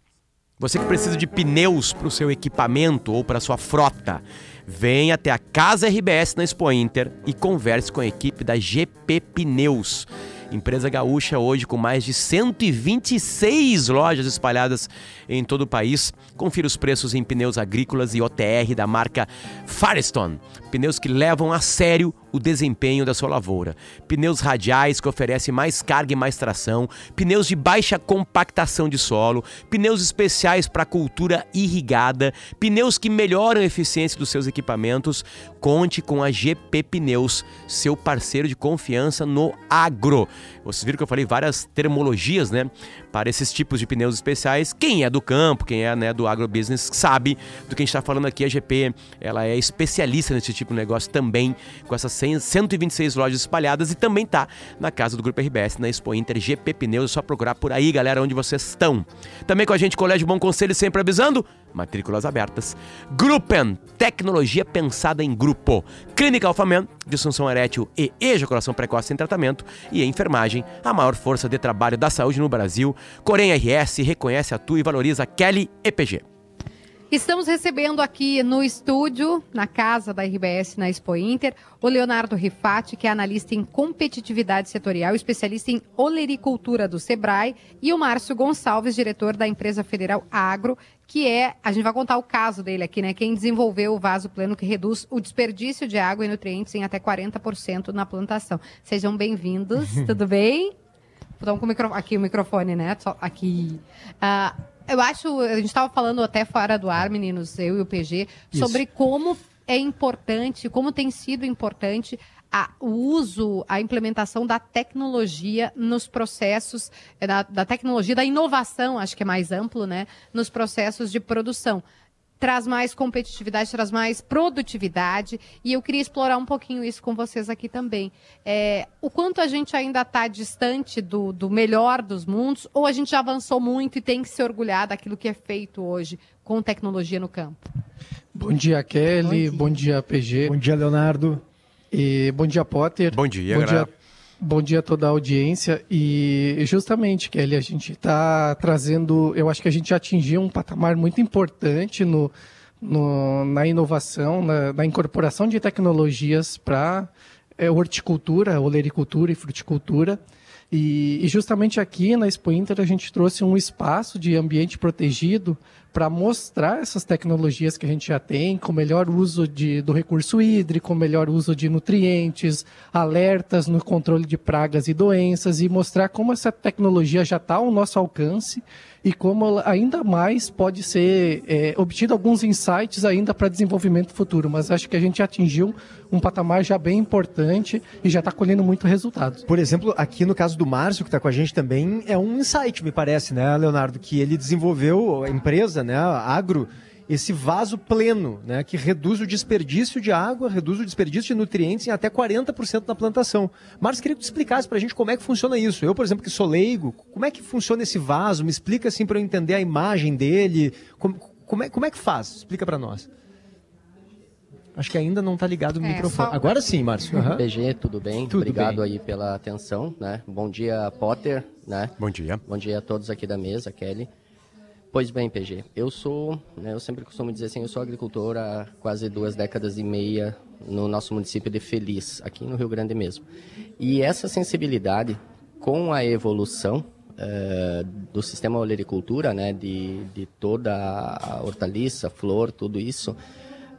Speaker 2: você que precisa de pneus para o seu equipamento ou para sua frota, venha até a Casa RBS na Expo Inter e converse com a equipe da GP Pneus. Empresa gaúcha hoje com mais de 126 lojas espalhadas em todo o país. Confira os preços em pneus agrícolas e OTR da marca Firestone. Pneus que levam a sério o desempenho da sua lavoura. Pneus radiais que oferecem mais carga e mais tração, pneus de baixa compactação de solo, pneus especiais para cultura irrigada, pneus que melhoram a eficiência dos seus equipamentos. Conte com a GP Pneus, seu parceiro de confiança no agro. Vocês viram que eu falei várias termologias, né? Para esses tipos de pneus especiais. Quem é do campo, quem é né, do agrobusiness, sabe do que a gente está falando aqui. A GP ela é especialista nesse tipo de negócio também, com essas 126 lojas espalhadas e também tá na casa do Grupo RBS, na Expo Inter GP Pneus. É só procurar por aí, galera, onde vocês estão. Também com a gente, Colégio Bom Conselho, sempre avisando matrículas abertas. Gruppen, tecnologia pensada em grupo. Clínica Alfaman, disfunção erétil e ejaculação precoce em tratamento. E enfermagem, a maior força de trabalho da saúde no Brasil. Corém RS reconhece, atua e valoriza Kelly EPG.
Speaker 4: Estamos recebendo aqui no estúdio, na casa da RBS, na Expo Inter, o Leonardo Rifati, que é analista em competitividade setorial, especialista em olericultura do Sebrae, e o Márcio Gonçalves, diretor da empresa federal Agro, que é, a gente vai contar o caso dele aqui, né? Quem desenvolveu o vaso pleno que reduz o desperdício de água e nutrientes em até 40% na plantação. Sejam bem-vindos, <laughs> tudo bem? Então, com o micro... aqui o microfone, né? Aqui. Uh, eu acho, a gente estava falando até fora do ar, meninos, eu e o PG, Isso. sobre como é importante, como tem sido importante a, o uso, a implementação da tecnologia nos processos, é, da, da tecnologia, da inovação, acho que é mais amplo, né? Nos processos de produção traz mais competitividade, traz mais produtividade. E eu queria explorar um pouquinho isso com vocês aqui também. É, o quanto a gente ainda está distante do, do melhor dos mundos, ou a gente já avançou muito e tem que se orgulhar daquilo que é feito hoje com tecnologia no campo?
Speaker 6: Bom dia, Kelly. Bom dia, Bom dia PG.
Speaker 3: Bom dia, Leonardo.
Speaker 6: E bom dia, Potter.
Speaker 2: Bom dia,
Speaker 6: Bom dia Bom dia a toda a audiência. E justamente, Kelly, a gente está trazendo. Eu acho que a gente atingiu um patamar muito importante no, no na inovação, na, na, incorporação de tecnologias para é, horticultura, olericultura e fruticultura. E, e, justamente aqui na Expo Inter a gente trouxe um espaço de ambiente protegido para mostrar essas tecnologias que a gente já tem, com melhor uso de, do recurso hídrico, melhor uso de nutrientes, alertas no controle de pragas e doenças e mostrar como essa tecnologia já está ao nosso alcance e como ainda mais pode ser é, obtido alguns insights ainda para desenvolvimento futuro. Mas acho que a gente atingiu um patamar já bem importante e já está colhendo muito resultados.
Speaker 3: Por exemplo, aqui no caso do Márcio, que está com a gente também, é um insight, me parece, né, Leonardo, que ele desenvolveu, a empresa, né, a Agro, esse vaso pleno, né, que reduz o desperdício de água, reduz o desperdício de nutrientes em até 40% na plantação. Marcos, queria que tu explicasse para a gente como é que funciona isso. Eu, por exemplo, que sou leigo, como é que funciona esse vaso? Me explica assim para eu entender a imagem dele. Como, como, é, como é que faz? Explica para nós. Acho que ainda não está ligado o
Speaker 4: É,
Speaker 3: microfone.
Speaker 4: só-
Speaker 3: Agora sim, Márcio. Aham.
Speaker 7: PG, tudo bem?
Speaker 3: Tudo
Speaker 7: Obrigado
Speaker 3: bem.
Speaker 7: aí pela atenção, né? Bom dia, Potter, né?
Speaker 2: Bom dia.
Speaker 7: Bom dia a todos aqui da mesa, Kelly. Pois bem, PG, eu sou, né, eu sempre costumo dizer assim, eu sou agricultor há quase duas décadas e meia no nosso município de Feliz, aqui no Rio Grande mesmo. E essa sensibilidade com a evolução eh, do sistema olericultura, né, de, de toda a hortaliça, flor, tudo isso,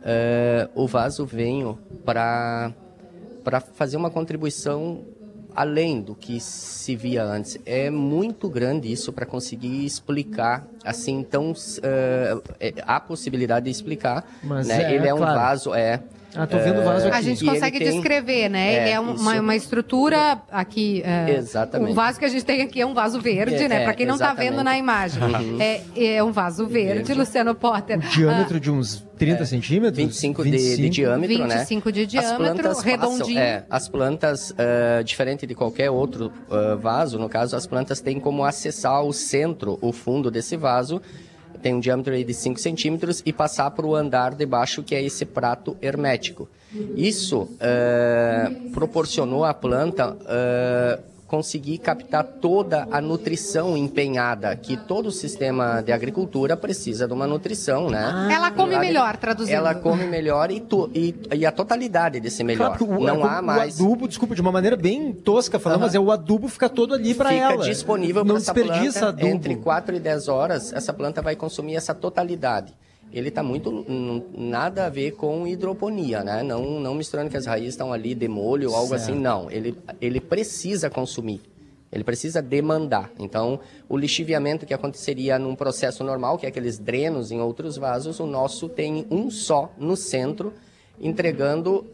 Speaker 7: eh, o vaso venho para para fazer uma contribuição além do que se via antes. É muito grande isso para conseguir explicar, assim, então é- há possibilidade de explicar.
Speaker 3: Mas
Speaker 7: né?
Speaker 3: é,
Speaker 7: Ele é um
Speaker 3: claro.
Speaker 7: vaso, é.
Speaker 3: Ah, tô vendo o vaso
Speaker 4: A
Speaker 3: aqui.
Speaker 4: gente
Speaker 7: E ele
Speaker 4: consegue
Speaker 7: tem-
Speaker 4: descrever, né?
Speaker 7: É,
Speaker 4: ele é um- uma,
Speaker 7: isso.
Speaker 4: uma estrutura aqui. é,
Speaker 7: Exatamente.
Speaker 4: O vaso que a gente tem aqui é um vaso verde,
Speaker 7: É,
Speaker 4: né?
Speaker 7: é,
Speaker 4: Para quem não tá
Speaker 7: exatamente.
Speaker 4: vendo na imagem. É, é um vaso verde,
Speaker 7: Verde.
Speaker 4: Luciano Potter.
Speaker 3: Um diâmetro de uns 30 centímetros?
Speaker 7: 25 de, de diâmetro, né?
Speaker 4: 25 de
Speaker 7: As
Speaker 4: diâmetro,
Speaker 7: plantas
Speaker 4: redondinho.
Speaker 7: Passam, é, as plantas, eh, diferente de qualquer outro eh, vaso, no caso, as plantas têm como acessar o centro, o fundo desse vaso, tem um diâmetro aí de 5 centímetros, e passar para o andar de baixo, que é esse prato hermético. Isso eh, proporcionou à planta eh, conseguir captar toda a nutrição empenhada, que todo o sistema de agricultura precisa de uma nutrição, né?
Speaker 4: Ela come
Speaker 7: Agri-
Speaker 4: melhor, traduzindo.
Speaker 7: Ela come melhor e, tu- e, e a totalidade desse melhor.
Speaker 3: Claro, porque o,
Speaker 7: não há mais.
Speaker 3: O adubo, desculpa, de uma maneira bem tosca falando, mas é o adubo fica todo ali para
Speaker 7: Fica
Speaker 3: ela.
Speaker 7: disponível
Speaker 3: Não
Speaker 7: para essa
Speaker 3: desperdiça
Speaker 7: planta.
Speaker 3: adubo.
Speaker 7: Entre 4 e 10 horas, essa planta vai consumir essa totalidade. Ele está muito nada a ver com hidroponia, né? Não, não misturando que as raízes estão ali de molho ou algo assim, não. Ele, ele precisa consumir. Ele precisa demandar. Então, o lixiviamento que aconteceria num processo normal, que é aqueles drenos em outros vasos, o nosso tem um só no centro, entregando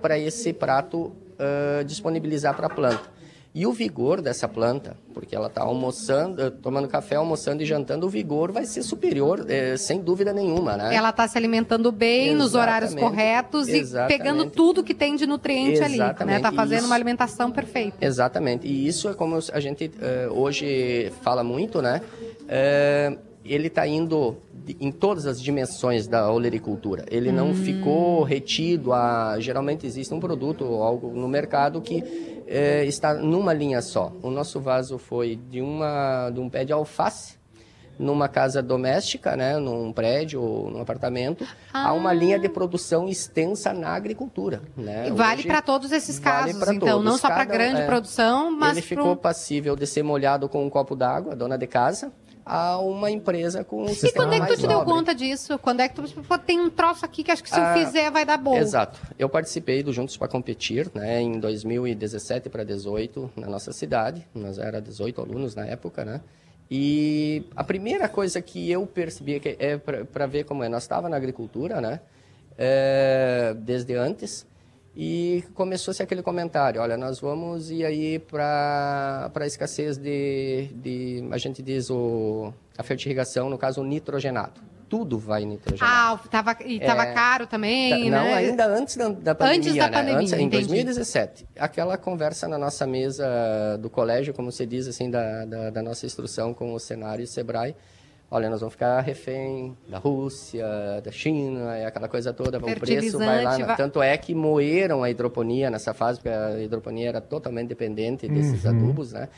Speaker 7: para esse prato ah, disponibilizar para a planta. E o vigor dessa planta, porque ela está almoçando, eh, tomando café, almoçando e jantando, o vigor vai ser superior, eh, sem dúvida nenhuma, né?
Speaker 4: Ela está se alimentando bem, nos horários
Speaker 7: Exatamente.
Speaker 4: corretos e
Speaker 7: Exatamente.
Speaker 4: pegando tudo que tem de nutriente ali, né?
Speaker 7: Exatamente.
Speaker 4: Tá fazendo
Speaker 7: Isso.
Speaker 4: uma alimentação perfeita.
Speaker 7: Exatamente. E isso é como a gente eh, hoje fala muito, né? Eh, ele está indo em todas as dimensões da olericultura. Ele não ficou retido a... Geralmente existe um produto ou algo no mercado que eh, está numa linha só. O nosso vaso foi de, uma, de um pé de alface numa casa doméstica, né, num prédio ou num apartamento, a uma linha de produção extensa na agricultura. Né?
Speaker 4: E vale para todos esses
Speaker 7: vale
Speaker 4: casos, então,
Speaker 7: todos.
Speaker 4: não só para grande
Speaker 7: é.
Speaker 4: produção, mas
Speaker 7: Ele
Speaker 4: pro-
Speaker 7: ficou passível de ser molhado com um copo d'água, dona de casa, a uma empresa com um
Speaker 4: E
Speaker 7: sistema
Speaker 4: quando é que tu te deu
Speaker 7: nobre.
Speaker 4: conta disso? Quando é que tu pô, tem um troço aqui que acho que se
Speaker 7: Ah,
Speaker 4: eu fizer vai dar bom?
Speaker 7: Exato. Eu participei do Juntos para Competir, né, em 2017 para 18 na nossa cidade. Nós era 18 alunos na época, né? E a primeira coisa que eu percebi que é para ver como é, nós estava na agricultura, né? É, desde antes. E começou-se aquele comentário, olha, nós vamos ir aí para a escassez de, de, a gente diz, o, a fertirrigação, no caso, o nitrogenado. Tudo vai nitrogenado.
Speaker 4: Ah, tava, e tava
Speaker 7: É.
Speaker 4: caro também,
Speaker 7: Não,
Speaker 4: né?
Speaker 7: ainda antes da, da pandemia,
Speaker 4: Antes da
Speaker 7: né?
Speaker 4: pandemia,
Speaker 7: Antes, em
Speaker 4: entendi.
Speaker 7: 2017. Aquela conversa na nossa mesa do colégio, como se diz, assim, da, da, da nossa instrução com o Senário e o Sebrae. Olha, nós vamos ficar refém da Rússia, da China, e aquela coisa toda. O preço vai lá.
Speaker 4: Vai-
Speaker 7: Tanto é que moeram a hidroponia nessa fase, porque a hidroponia era totalmente dependente desses
Speaker 3: Uhum.
Speaker 7: adubos, né?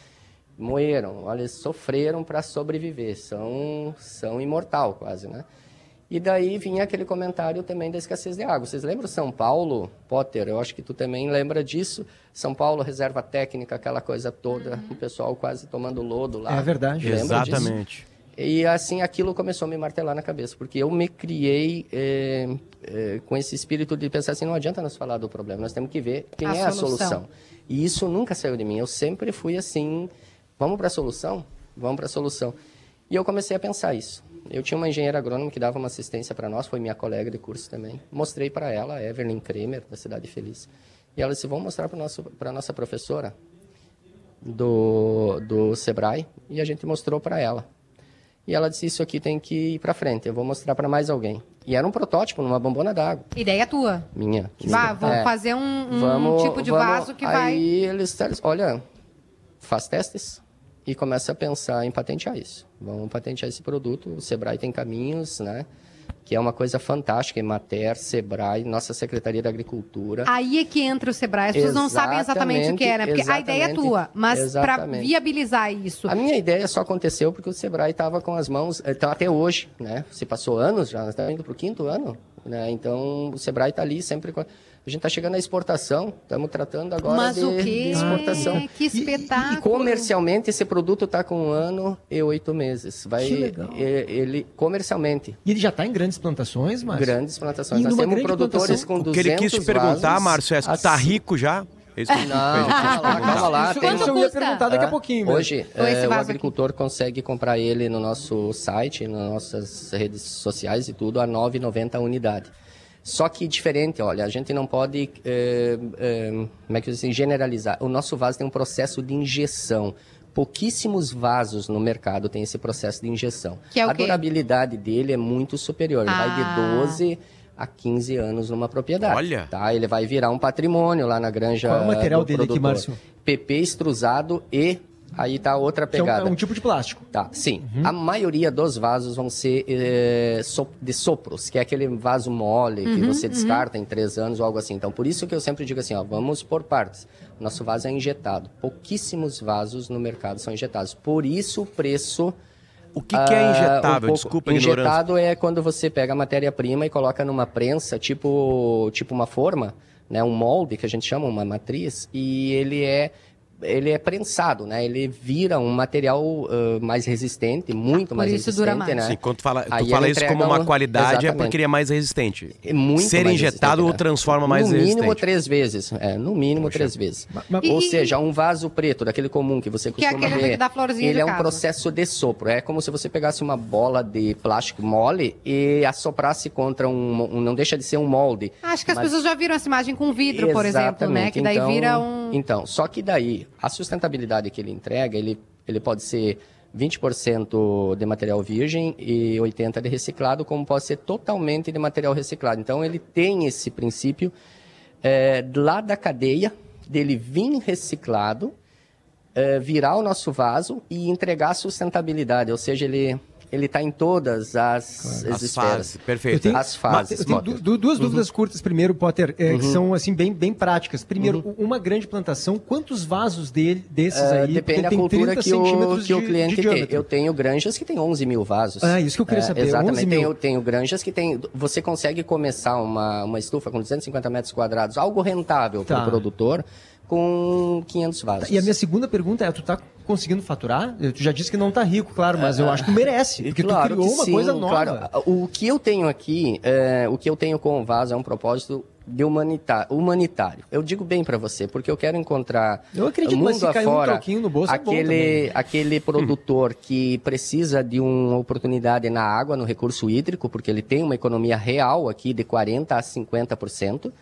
Speaker 7: Moeram, olha, eles sofreram para sobreviver, são, são imortal quase, né? E daí vinha aquele comentário também da escassez de água. Vocês lembram São Paulo, Potter? Eu acho que tu também lembra disso. São Paulo, reserva técnica, aquela coisa toda, o pessoal quase tomando lodo lá.
Speaker 3: É verdade.
Speaker 7: Lembra disso? E assim, aquilo começou a me martelar na cabeça, porque eu me criei eh, eh, com esse espírito de pensar assim, não adianta nós falar do problema, nós temos que ver quem
Speaker 4: A
Speaker 7: é a
Speaker 4: solução.
Speaker 7: solução. E isso nunca saiu de mim, eu sempre fui assim, vamos para a solução? Vamos para a solução. E eu comecei a pensar isso. Eu tinha uma engenheira agrônoma que dava uma assistência para nós, foi minha colega de curso também. Mostrei para ela, a Evelyn Kremer, da Cidade Feliz. E ela disse, vamos mostrar para a nossa professora do, do Sebrae. E a gente mostrou para ela. E ela disse: Isso aqui tem que ir para frente, eu vou mostrar para mais alguém. E era um protótipo, numa bombona d'água.
Speaker 4: Ideia tua.
Speaker 7: Minha.
Speaker 4: Vá, vamos
Speaker 7: É.
Speaker 4: fazer um, um
Speaker 7: Vamos-
Speaker 4: tipo de
Speaker 7: vamos-
Speaker 4: vaso que
Speaker 7: aí
Speaker 4: vai.
Speaker 7: eles disseram, olha, faz testes e começa a pensar em patentear isso. Vamos patentear esse produto. O Sebrae tem caminhos, né? Que é uma coisa fantástica, Emater, Sebrae, nossa Secretaria da Agricultura.
Speaker 4: Aí é que entra o Sebrae. As pessoas não sabem exatamente o que é, né? Porque a ideia é tua, mas para viabilizar isso.
Speaker 7: A minha ideia só aconteceu porque o Sebrae estava com as mãos, então até hoje, né? Se passou anos já, nós estamos indo para o quinto ano, né? Então o Sebrae está ali sempre com a gente está chegando à exportação, estamos tratando agora
Speaker 4: Mas
Speaker 7: de,
Speaker 4: o quê?
Speaker 7: de exportação.
Speaker 4: É, que espetáculo!
Speaker 7: E, e, comercialmente esse produto está com um ano e oito meses. Vai,
Speaker 3: que legal.
Speaker 7: Ele, comercialmente.
Speaker 3: E ele já está em grandes plantações, Márcio?
Speaker 7: Grandes plantações. Nós temos produtores com 200 O que ele quis te
Speaker 2: perguntar, Márcio, é se está rico já?
Speaker 7: Esse não, calma lá, calma lá.
Speaker 3: Isso, tem... isso eu ia perguntar daqui a pouquinho.
Speaker 7: Hoje, é, o agricultor aqui. consegue comprar ele no nosso site, nas nossas redes sociais e tudo, a 9,90 a unidade. Só que diferente, olha, a gente não pode, é, é, como é que eu assim, generalizar. O nosso vaso tem um processo de injeção. Pouquíssimos vasos no mercado têm esse processo de injeção.
Speaker 4: Que é o
Speaker 7: a
Speaker 4: quê?
Speaker 7: durabilidade dele é muito superior. Ele
Speaker 4: ah.
Speaker 7: vai de 12 a 15 anos numa propriedade.
Speaker 2: Olha!
Speaker 7: Tá? Ele vai virar um patrimônio lá na granja
Speaker 3: Qual é o material dele
Speaker 7: produtor.
Speaker 3: aqui, Márcio?
Speaker 7: PP extrusado e Aí tá outra pegada.
Speaker 3: Que é um, é um, tipo de plástico.
Speaker 7: Tá, sim. Uhum. A maioria dos vasos vão ser é, de sopros, que é aquele vaso mole que
Speaker 4: uhum,
Speaker 7: você descarta uhum. em três anos ou algo assim. Então, por isso que eu sempre digo assim, ó, vamos por partes. Nosso vaso é injetado. Pouquíssimos vasos no mercado são injetados. Por isso o preço...
Speaker 2: O que, que é injetável? Uh, um Desculpa
Speaker 7: Injetado é quando você pega a matéria-prima e coloca numa prensa, tipo, tipo uma forma, né, um molde, que a gente chama, uma matriz, e ele é ele é prensado, né? Ele vira um material uh, mais resistente, muito
Speaker 4: ah,
Speaker 7: mais
Speaker 4: isso
Speaker 7: resistente,
Speaker 4: dura mais.
Speaker 7: né?
Speaker 2: Sim, quando tu fala, tu fala isso como uma qualidade exatamente. é porque ele é mais resistente.
Speaker 7: É muito
Speaker 2: Ser
Speaker 7: mais
Speaker 2: injetado o transforma mais
Speaker 7: no
Speaker 2: resistente.
Speaker 7: No mínimo três vezes, é, no mínimo Poxa. três vezes. Mas, Ou e, seja, um vaso preto, daquele comum que você costuma
Speaker 4: que é
Speaker 7: ver,
Speaker 4: da florzinha
Speaker 7: ele é um processo de sopro. É como se você pegasse uma bola de plástico mole e assoprasse contra um, um não deixa de ser um molde.
Speaker 4: Acho que as mas... pessoas já viram essa imagem com vidro, por exemplo, né? Que daí
Speaker 7: então,
Speaker 4: vira um...
Speaker 7: Então, só que daí, a sustentabilidade que ele entrega, ele, ele pode ser 20% de material virgem e 80% de reciclado, como pode ser totalmente de material reciclado. Então, ele tem esse princípio é, lá da cadeia, dele vir reciclado, é, virar o nosso vaso e entregar sustentabilidade, ou seja, ele ele está em todas as, as, as esferas. Fases,
Speaker 2: perfeito.
Speaker 7: Tenho, as fases.
Speaker 3: Eu tenho du duas uhum. dúvidas curtas primeiro, Potter, é, uhum. que são assim bem, bem práticas. Primeiro, uhum. uma grande plantação, quantos vasos dele, desses uh, aí
Speaker 7: depende
Speaker 3: tem
Speaker 7: da cultura que o, que
Speaker 3: de,
Speaker 7: o cliente tem. Eu tenho granjas que tem 11 mil vasos.
Speaker 3: Ah, isso que eu queria saber.
Speaker 7: É, exatamente. Tenho, tenho granjas que tem. Você consegue começar uma, uma estufa com 250 metros quadrados, algo rentável tá. para o produtor com 500 vasos.
Speaker 3: E a minha segunda pergunta é, tu tá conseguindo faturar? Tu já disse que não tá rico, claro, mas eu acho que merece, <laughs> porque
Speaker 7: claro
Speaker 3: tu criou uma
Speaker 7: sim,
Speaker 3: coisa nova.
Speaker 7: Claro. O que eu tenho aqui, é, o que eu tenho com o vaso é um propósito de humanitário. humanitário. Eu digo bem para você, porque eu quero encontrar
Speaker 3: eu acredito,
Speaker 7: mundo
Speaker 3: mas se
Speaker 7: afora,
Speaker 3: um no bolso
Speaker 7: aquele,
Speaker 3: é
Speaker 7: aquele produtor <laughs> que precisa de uma oportunidade na água, no recurso hídrico, porque ele tem uma economia real aqui de 40% a 50%.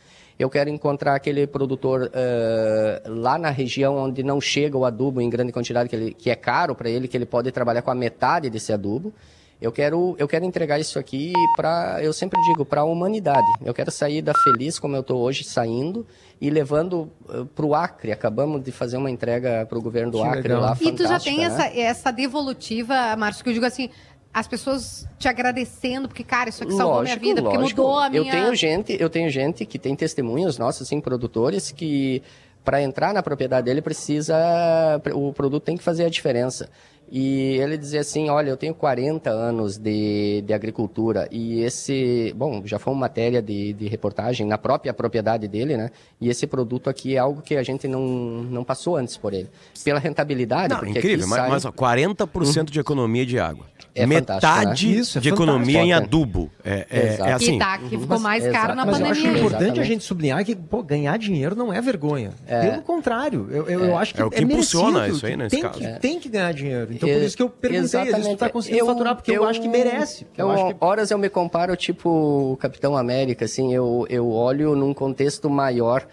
Speaker 7: Eu quero encontrar aquele produtor uh, lá na região onde não chega o adubo em grande quantidade, que, ele, que é caro para ele, que ele pode trabalhar com a metade desse adubo. Eu quero, eu quero entregar isso aqui para, eu sempre digo, para a humanidade. Eu quero sair da Feliz, como eu estou hoje, saindo e levando uh, para o Acre. Acabamos de fazer uma entrega para o governo do que Acre legal. lá,
Speaker 4: E tu já tem
Speaker 7: né?
Speaker 4: essa, essa devolutiva, Márcio, que eu digo assim, as pessoas te agradecendo, porque, cara, isso aqui salvou
Speaker 7: lógico,
Speaker 4: minha vida, porque
Speaker 7: lógico.
Speaker 4: mudou a minha...
Speaker 7: Eu tenho gente, eu tenho gente que tem testemunhos nossos, assim, produtores, que para entrar na propriedade dele precisa, o produto tem que fazer a diferença. E ele dizia assim, olha, eu tenho 40 anos de, de agricultura e esse, bom, já foi uma matéria de, de reportagem na própria propriedade dele, né? E esse produto aqui é algo que a gente não, não passou antes por ele. Pela rentabilidade,
Speaker 2: não, incrível, mas,
Speaker 7: sai...
Speaker 2: mas 40% hum. de economia de água.
Speaker 7: É
Speaker 2: Metade
Speaker 7: né?
Speaker 3: Isso, é
Speaker 2: de economia em adubo. É, é, é assim.
Speaker 4: Que, tá, que ficou
Speaker 3: mas,
Speaker 4: mais caro na
Speaker 3: mas
Speaker 4: pandemia.
Speaker 3: eu acho importante
Speaker 7: Exatamente.
Speaker 3: a gente sublinhar que pô, ganhar dinheiro não é vergonha.
Speaker 7: É.
Speaker 3: Pelo contrário, eu, eu, eu acho que
Speaker 2: É o que impulsiona
Speaker 3: merecido,
Speaker 2: isso aí, nesse
Speaker 3: tem
Speaker 2: caso.
Speaker 3: Que,
Speaker 7: É.
Speaker 3: Tem que ganhar dinheiro. Então, por isso que eu perguntei tu
Speaker 7: exatamente.
Speaker 3: tá conseguindo
Speaker 7: Eu-
Speaker 3: faturar, porque eu, acho que merece. Eu,
Speaker 7: Eu,
Speaker 3: acho que...
Speaker 7: Horas eu me comparo, tipo, Capitão América, assim, eu, eu olho num contexto maior.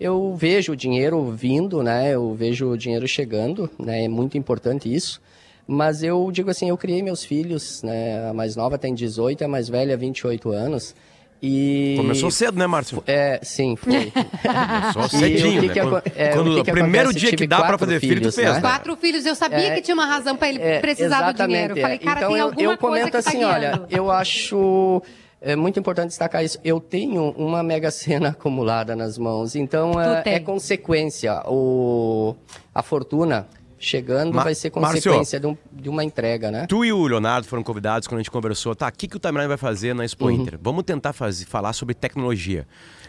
Speaker 7: Eu vejo o dinheiro vindo, né? Eu vejo o dinheiro chegando, né? É muito importante isso. Mas eu digo assim, eu criei meus filhos, né? A mais nova tem 18, a mais velha 28 anos. E...
Speaker 2: Começou cedo, né, Márcio?
Speaker 7: É, sim, foi. <laughs>
Speaker 2: Começou
Speaker 7: E
Speaker 2: cedinho,
Speaker 7: o que
Speaker 2: né?
Speaker 7: que
Speaker 2: Quando,
Speaker 7: aco- é,
Speaker 2: quando
Speaker 7: o que
Speaker 2: primeiro
Speaker 7: acontece?
Speaker 2: dia que dá pra
Speaker 7: quatro
Speaker 2: fazer filho, tu
Speaker 7: filhos,
Speaker 2: fez,
Speaker 7: né?
Speaker 2: né?
Speaker 4: Quatro filhos, eu sabia
Speaker 7: É,
Speaker 4: que tinha uma razão pra ele
Speaker 7: É,
Speaker 4: precisar do dinheiro. Eu
Speaker 7: é.
Speaker 4: falei, cara,
Speaker 7: então
Speaker 4: tem
Speaker 7: eu,
Speaker 4: alguma
Speaker 7: eu
Speaker 4: coisa
Speaker 7: comento
Speaker 4: que tá
Speaker 7: assim, olha,
Speaker 4: guiando.
Speaker 7: eu acho É muito importante destacar isso. Eu tenho uma mega cena <laughs> acumulada nas mãos, então é, é, consequência. O, a fortuna chegando Ma vai ser consequência de, um, de, uma entrega, né?
Speaker 2: Tu e o Leonardo foram convidados quando a gente conversou. Tá, o que, que o Timeline vai fazer na Expo uhum. Inter? Vamos tentar fazer, falar sobre tecnologia.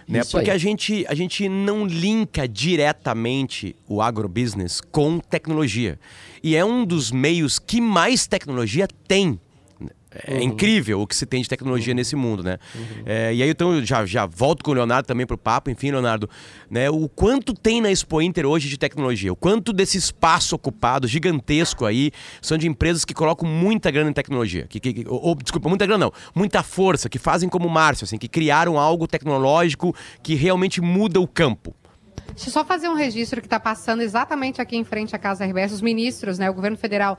Speaker 2: Né? Porque a gente, a gente não linka diretamente o agrobusiness com tecnologia. E é um dos meios que mais tecnologia tem é uhum. incrível o que se tem de tecnologia uhum. nesse mundo, né? Uhum. É, e aí então já, já volto com o Leonardo também para o papo, enfim, Leonardo, né? O quanto tem na Expo Inter hoje de tecnologia? O quanto desse espaço ocupado gigantesco aí são de empresas que colocam muita grana em tecnologia, que, que, ou, desculpa, muita grana não, muita força, que fazem como o Márcio, assim, que criaram algo tecnológico que realmente muda o campo.
Speaker 4: Deixa eu só fazer um registro que está passando exatamente aqui em frente à Casa RBS, os ministros, né, o governo federal.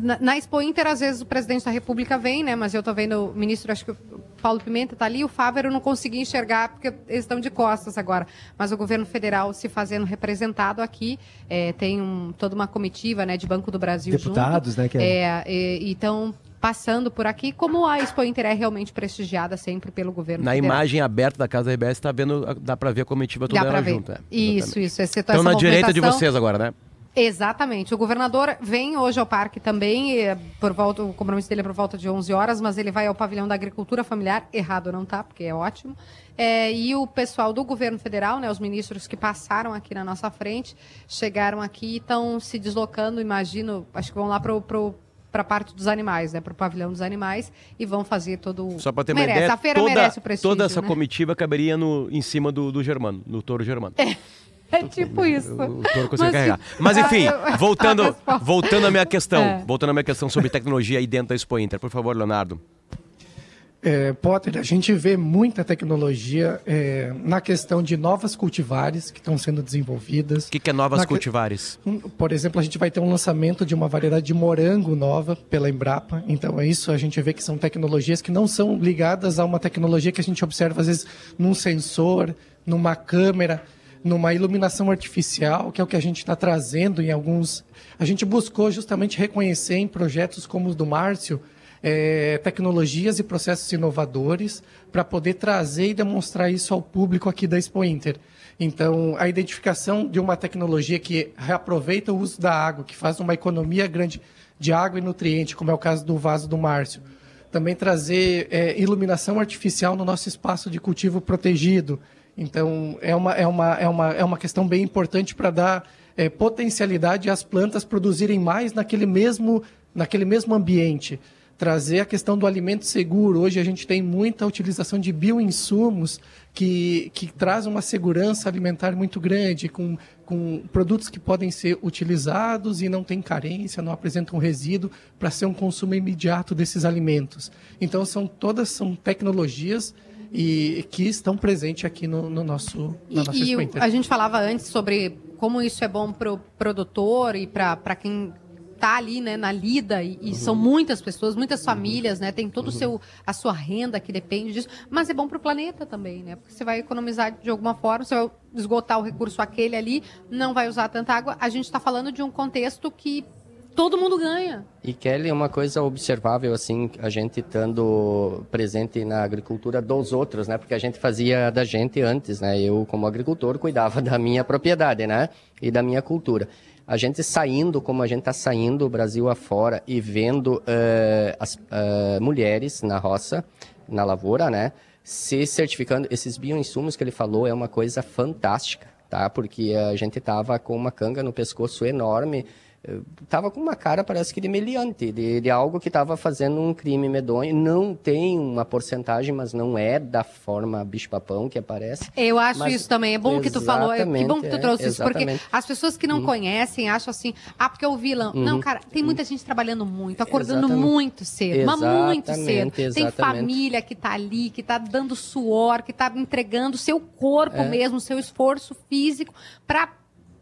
Speaker 4: Na, na, Expo Inter, às vezes o presidente da República vem, né, mas eu estou vendo o ministro, acho que o Paulo Pimenta está ali, o Fávero não consegui enxergar porque eles estão de costas agora. Mas o governo federal se fazendo representado aqui, é, tem um, toda uma comitiva, né, de Banco do Brasil
Speaker 3: Deputados,
Speaker 4: junto.
Speaker 3: né? Que
Speaker 4: é... é, então passando por aqui, como a Expo Inter é realmente prestigiada sempre pelo governo
Speaker 2: Na
Speaker 4: federal.
Speaker 2: imagem aberta da Casa RBS, tá vendo, dá para ver a comitiva toda ela junto. É,
Speaker 4: isso, isso.
Speaker 2: Então na direita de vocês agora, né?
Speaker 4: Exatamente. O governador vem hoje ao parque também, por volta, o compromisso dele é por volta de 11 horas, mas ele vai ao pavilhão da agricultura familiar, errado não tá, porque é ótimo. É, e o pessoal do governo federal, né, os ministros que passaram aqui na nossa frente, chegaram aqui e estão se deslocando, imagino, acho que vão lá pro, pro para a parte dos animais, né, para o pavilhão dos animais e vão fazer todo
Speaker 2: Só para ter uma merece. ideia, a feira toda, merece o prestígio, toda essa né? comitiva caberia no em cima do, do Germano, no touro Germano.
Speaker 4: É. É tipo isso. O,
Speaker 2: o touro consegue Mas, carregar. Mas enfim, voltando, <laughs> voltando à minha questão, é. voltando à minha questão sobre tecnologia aí dentro da Expo Inter, por favor, Leonardo.
Speaker 6: É, Potter, a gente vê muita tecnologia é, na questão de novas cultivares que estão sendo desenvolvidas.
Speaker 2: O que, que, é novas na cultivares?
Speaker 6: Que, por exemplo, a gente vai ter um lançamento de uma variedade de morango nova pela Embrapa. Então, é isso. A gente vê que são tecnologias que não são ligadas a uma tecnologia que a gente observa, às vezes, num sensor, numa câmera, numa iluminação artificial, que é o que a gente está trazendo em alguns. A gente buscou justamente reconhecer em projetos como os do Márcio é, tecnologias e processos inovadores para poder trazer e demonstrar isso ao público aqui da Expo Inter. Então, a identificação de uma tecnologia que reaproveita o uso da água, que faz uma economia grande de água e nutriente, como é o caso do vaso do Márcio. Também trazer é, iluminação artificial no nosso espaço de cultivo protegido. Então, é uma, é uma, é uma, é uma questão bem importante para dar é, potencialidade às plantas produzirem mais naquele mesmo, naquele mesmo ambiente trazer a questão do alimento seguro. Hoje a gente tem muita utilização de bioinsumos que, que traz uma segurança alimentar muito grande, com, com produtos que podem ser utilizados e não tem carência, não apresentam resíduo para ser um consumo imediato desses alimentos. Então são todas são tecnologias e que estão presentes aqui no, no nosso
Speaker 4: na nossa e, e a gente falava antes sobre como isso é bom para o produtor e para quem tá ali, né, na lida e, e uhum. são muitas pessoas, muitas famílias, né, tem todo o uhum. seu a sua renda que depende disso, mas é bom para o planeta também, né? Porque você vai economizar de alguma forma, você vai esgotar o recurso aquele ali, não vai usar tanta água. A gente está falando de um contexto que todo mundo ganha.
Speaker 7: E Kelly, uma coisa observável assim, a gente estando presente na agricultura dos outros, né? Porque a gente fazia da gente antes, né? Eu como agricultor cuidava da minha propriedade, né? E da minha cultura a gente saindo como a gente está saindo o Brasil afora e vendo uh, as uh, mulheres na roça, na lavoura, né? Se certificando, esses bioinsumos que ele falou é uma coisa fantástica, tá? Porque a gente tava com uma canga no pescoço enorme, tava com uma cara, parece que de meliante, de, de algo que estava fazendo um crime medonho. Não tem uma porcentagem, mas não é da forma bicho-papão que aparece.
Speaker 4: Eu acho mas, isso também. É bom que tu falou, é, que bom que tu é, trouxe isso, porque as pessoas que não hum. conhecem acham assim, ah, porque é o vilão. Uhum. Não, cara, tem muita gente trabalhando muito, acordando exatamente. muito cedo, mas muito cedo. Exatamente. Tem família que está ali, que está dando suor, que está entregando seu corpo é. mesmo, seu esforço físico para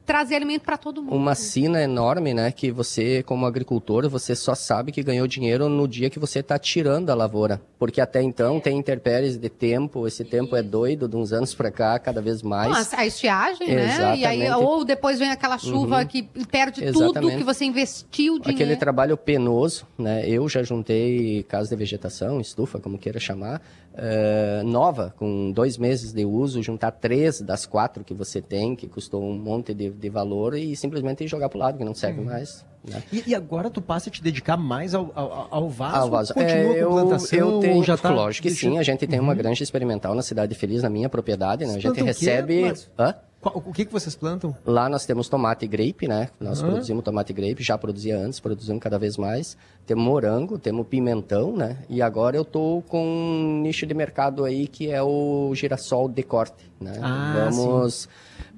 Speaker 4: trazer alimento para todo mundo.
Speaker 7: Uma sina enorme, né? Que você, como agricultor, você só sabe que ganhou dinheiro no dia que você está tirando a lavoura. Porque até então tem intempéries de tempo, esse tempo é doido, de uns anos para cá, cada vez mais.
Speaker 4: Nossa, a estiagem, né? E aí,
Speaker 7: Exatamente.
Speaker 4: ou depois vem aquela chuva que perde tudo
Speaker 7: Exatamente.
Speaker 4: que você investiu dinheiro.
Speaker 7: Aquele trabalho penoso, né? Eu já juntei casa de vegetação, estufa, como queira chamar, eh, nova, com dois meses de uso, juntar três das quatro que você tem, que custou um monte de, de valor, e simplesmente jogar pro lado, que não serve mais. Né?
Speaker 3: E, e agora tu passa a te dedicar mais ao, ao, ao vaso?
Speaker 7: Ah, o vaso.
Speaker 3: Continua
Speaker 7: É,
Speaker 3: com plantação?
Speaker 7: eu, eu tenho,
Speaker 3: já tá
Speaker 7: lógico que sim, a gente tem uma grande experimental na Cidade Feliz, na minha propriedade, né? A gente
Speaker 3: o quê,
Speaker 7: recebe...
Speaker 3: Márcio?
Speaker 7: Hã?
Speaker 3: O que, que vocês plantam?
Speaker 7: Lá nós temos tomate e grape, né? Nós produzimos tomate e grape, já produzia antes, produzimos cada vez mais. Temos morango, temos pimentão, né? E agora eu tô com um nicho de mercado aí que é o girassol de corte, né?
Speaker 3: Ah,
Speaker 7: vamos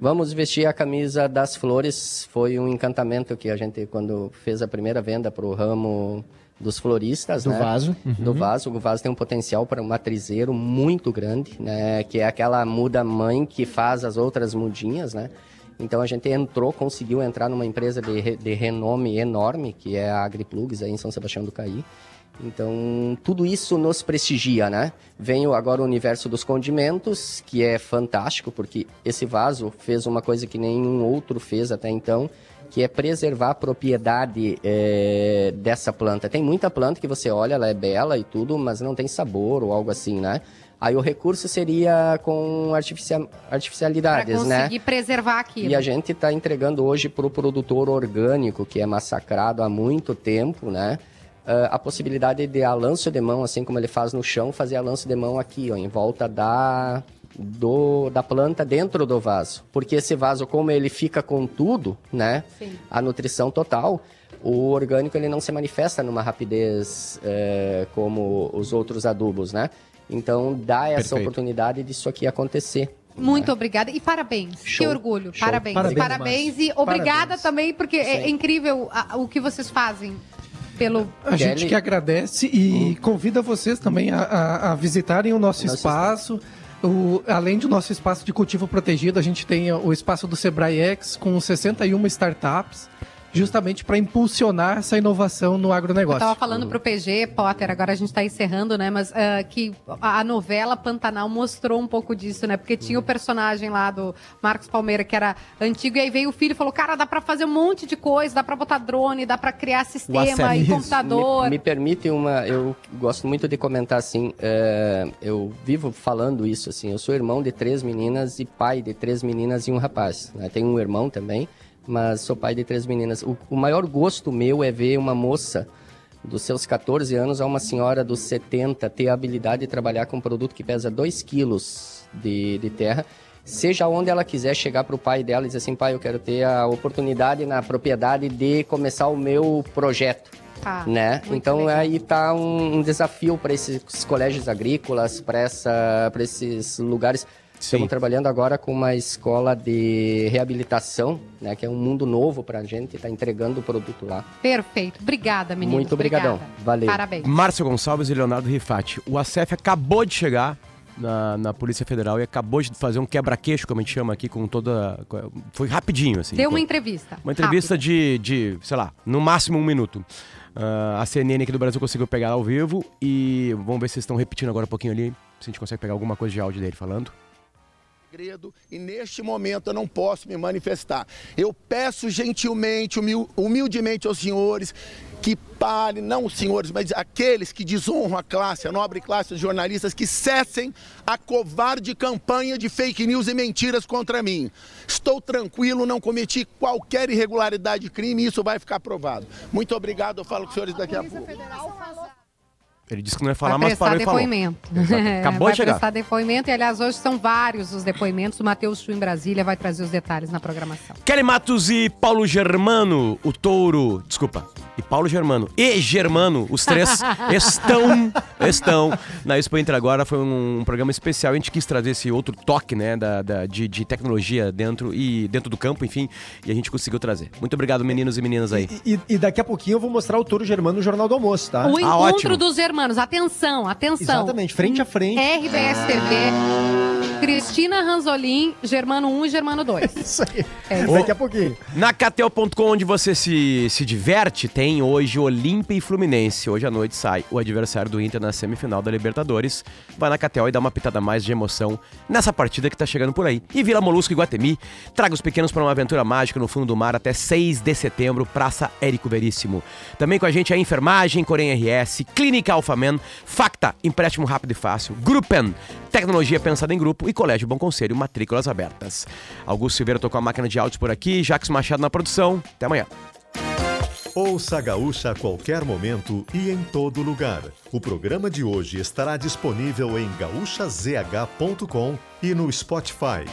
Speaker 7: vamos vestir a camisa das flores. Foi um encantamento que a gente quando fez a primeira venda pro ramo dos floristas,
Speaker 3: Do
Speaker 7: né?
Speaker 3: vaso.
Speaker 7: Do vaso. O vaso tem um potencial para um matrizeiro muito grande, né? Que é aquela muda mãe que faz as outras mudinhas, né? Então a gente entrou, conseguiu entrar numa empresa de, de renome enorme, que é a AgriPlugs, aí em São Sebastião do Caí. Então, tudo isso nos prestigia, né? Vem o- agora o universo dos condimentos, que é fantástico, porque esse vaso fez uma coisa que nenhum outro fez até então, que é preservar a propriedade eh, dessa planta. Tem muita planta que você olha, ela é bela e tudo, mas não tem sabor ou algo assim, né? Aí o recurso seria com artificia-
Speaker 4: Pra
Speaker 7: artificialidades, né?
Speaker 4: conseguir preservar aquilo.
Speaker 7: E a gente está entregando hoje para o produtor orgânico, que é massacrado há muito tempo, né? Ah, a possibilidade de a lanço de mão, assim como ele faz no chão, fazer a lanço de mão aqui, ó, em volta da, do, da planta dentro do vaso. Porque esse vaso, como ele fica com tudo, né?
Speaker 4: Sim.
Speaker 7: A nutrição total, o orgânico ele não se manifesta numa rapidez eh, como os outros adubos, né? Então dá essa
Speaker 2: Perfeito.
Speaker 7: oportunidade disso aqui acontecer.
Speaker 4: Muito obrigada e parabéns. Que
Speaker 7: Show.
Speaker 4: orgulho.
Speaker 7: Show.
Speaker 4: Parabéns.
Speaker 3: Parabéns,
Speaker 4: Parabéns, e obrigada
Speaker 3: Parabéns.
Speaker 4: também, porque é
Speaker 7: Sim.
Speaker 4: incrível a- o que vocês fazem pelo.
Speaker 6: A gente que agradece e convida vocês também a, a- a visitarem o nosso
Speaker 7: Nosso
Speaker 6: espaço. O- além do nosso espaço de cultivo protegido, a gente tem o espaço do Sebrae X com 61 startups, justamente para impulsionar essa inovação no
Speaker 4: Eu
Speaker 6: agronegócio.
Speaker 4: tava falando pro PG, Potter, agora a gente tá encerrando, né? Mas ah, que a a novela Pantanal mostrou um pouco disso, né? Porque tinha o personagem lá do Marcos Palmeira, que era antigo, e aí veio o filho e falou: Cara, dá pra fazer um monte de coisa, dá pra botar drone, dá pra criar sistema e computador.
Speaker 7: Me, me permite uma. Eu gosto muito de comentar assim. é, eu vivo falando isso assim. Eu sou irmão de três meninas e pai de três meninas e um rapaz. né? Tenho um irmão também, mas sou pai de três meninas. O, o maior gosto meu é ver uma moça dos seus 14 anos a uma senhora dos 70 ter a habilidade de trabalhar com um produto que pesa 2 quilos de, de terra. Seja onde ela quiser chegar para o pai dela e dizer assim, pai, eu quero ter a oportunidade na propriedade de começar o meu projeto
Speaker 4: Tá,
Speaker 7: né? Então
Speaker 4: legal.
Speaker 7: aí tá um, um desafio para esses colégios agrícolas, para esses lugares. Estamos trabalhando agora com uma escola de reabilitação, né? Que é um mundo novo para a gente, está entregando o produto lá.
Speaker 4: Perfeito. Obrigada, meninos.
Speaker 7: Muito obrigadão.
Speaker 4: Obrigada.
Speaker 7: Valeu.
Speaker 4: Parabéns.
Speaker 2: Márcio Gonçalves e Leonardo Rifati. O ACF acabou de chegar na, na Polícia Federal e acabou de fazer um quebra-queixo, como a gente chama aqui, com toda. Foi rapidinho, assim.
Speaker 4: Deu uma entrevista.
Speaker 2: Uma entrevista de, de, sei lá, no máximo um minuto. Ah, a CNN aqui do Brasil conseguiu pegar ao vivo e vamos ver se vocês estão repetindo agora um pouquinho ali, se a gente consegue pegar alguma coisa de áudio dele falando.
Speaker 8: Segredo e neste momento eu não posso me manifestar. Eu peço gentilmente, humil- humildemente aos senhores que parem, não os senhores, mas aqueles que desonram a classe, a nobre classe dos jornalistas, que cessem a covarde campanha de fake news e mentiras contra mim. Estou tranquilo, não cometi qualquer irregularidade de crime e isso vai ficar provado. Muito obrigado, eu falo com os senhores daqui a pouco.
Speaker 2: Ele disse que não ia falar, mas parou e falou.
Speaker 4: depoimento. <laughs>
Speaker 2: Acabou
Speaker 4: vai
Speaker 2: de chegar.
Speaker 4: prestar depoimento. E, aliás, hoje são vários os depoimentos. O Matheus Chu em Brasília vai trazer os detalhes na programação.
Speaker 2: Kelly Matos e Paulo Germano, o touro. Desculpa. E Paulo Germano e Germano, os três <laughs> estão, estão na Expo Inter agora. Foi um, programa especial. A gente quis trazer esse outro toque, né, da, da- de, de tecnologia dentro e dentro do campo, enfim. E a gente conseguiu trazer. Muito obrigado, meninos e meninas aí.
Speaker 3: E, e- e daqui a pouquinho eu vou mostrar o Touro Germano no Jornal do Almoço, tá?
Speaker 4: O
Speaker 2: Ah,
Speaker 4: encontro
Speaker 2: ótimo.
Speaker 4: dos hermanos. Atenção, atenção.
Speaker 3: Exatamente, frente a frente.
Speaker 4: RBS TV. Cristina Ranzolin, Germano 1 e Germano 2. <laughs>
Speaker 3: Isso aí.
Speaker 4: É isso.
Speaker 3: Daqui a pouquinho.
Speaker 2: Na KTO.com, onde você se, se diverte, tem hoje Olímpia e Fluminense. Hoje à noite sai o adversário do Inter na semifinal da Libertadores. Vai na KTO e dá uma pitada mais de emoção nessa partida que tá chegando por aí. E Vila Molusco e Guatemi, traga os pequenos para uma aventura mágica no fundo do mar até 6 de setembro, Praça Érico Veríssimo. Também com a gente a Enfermagem, Corém RS, Clínica Alfaman, Facta, empréstimo rápido e fácil, Gruppen, tecnologia pensada em grupo e Colégio Bom Conselho, matrículas abertas. Augusto Silveira tocou a máquina de áudios por aqui, Jacques Machado na produção. Até amanhã.
Speaker 1: Ouça a Gaúcha a qualquer momento e em todo lugar. O programa de hoje estará disponível em gaúchazh.com e no Spotify.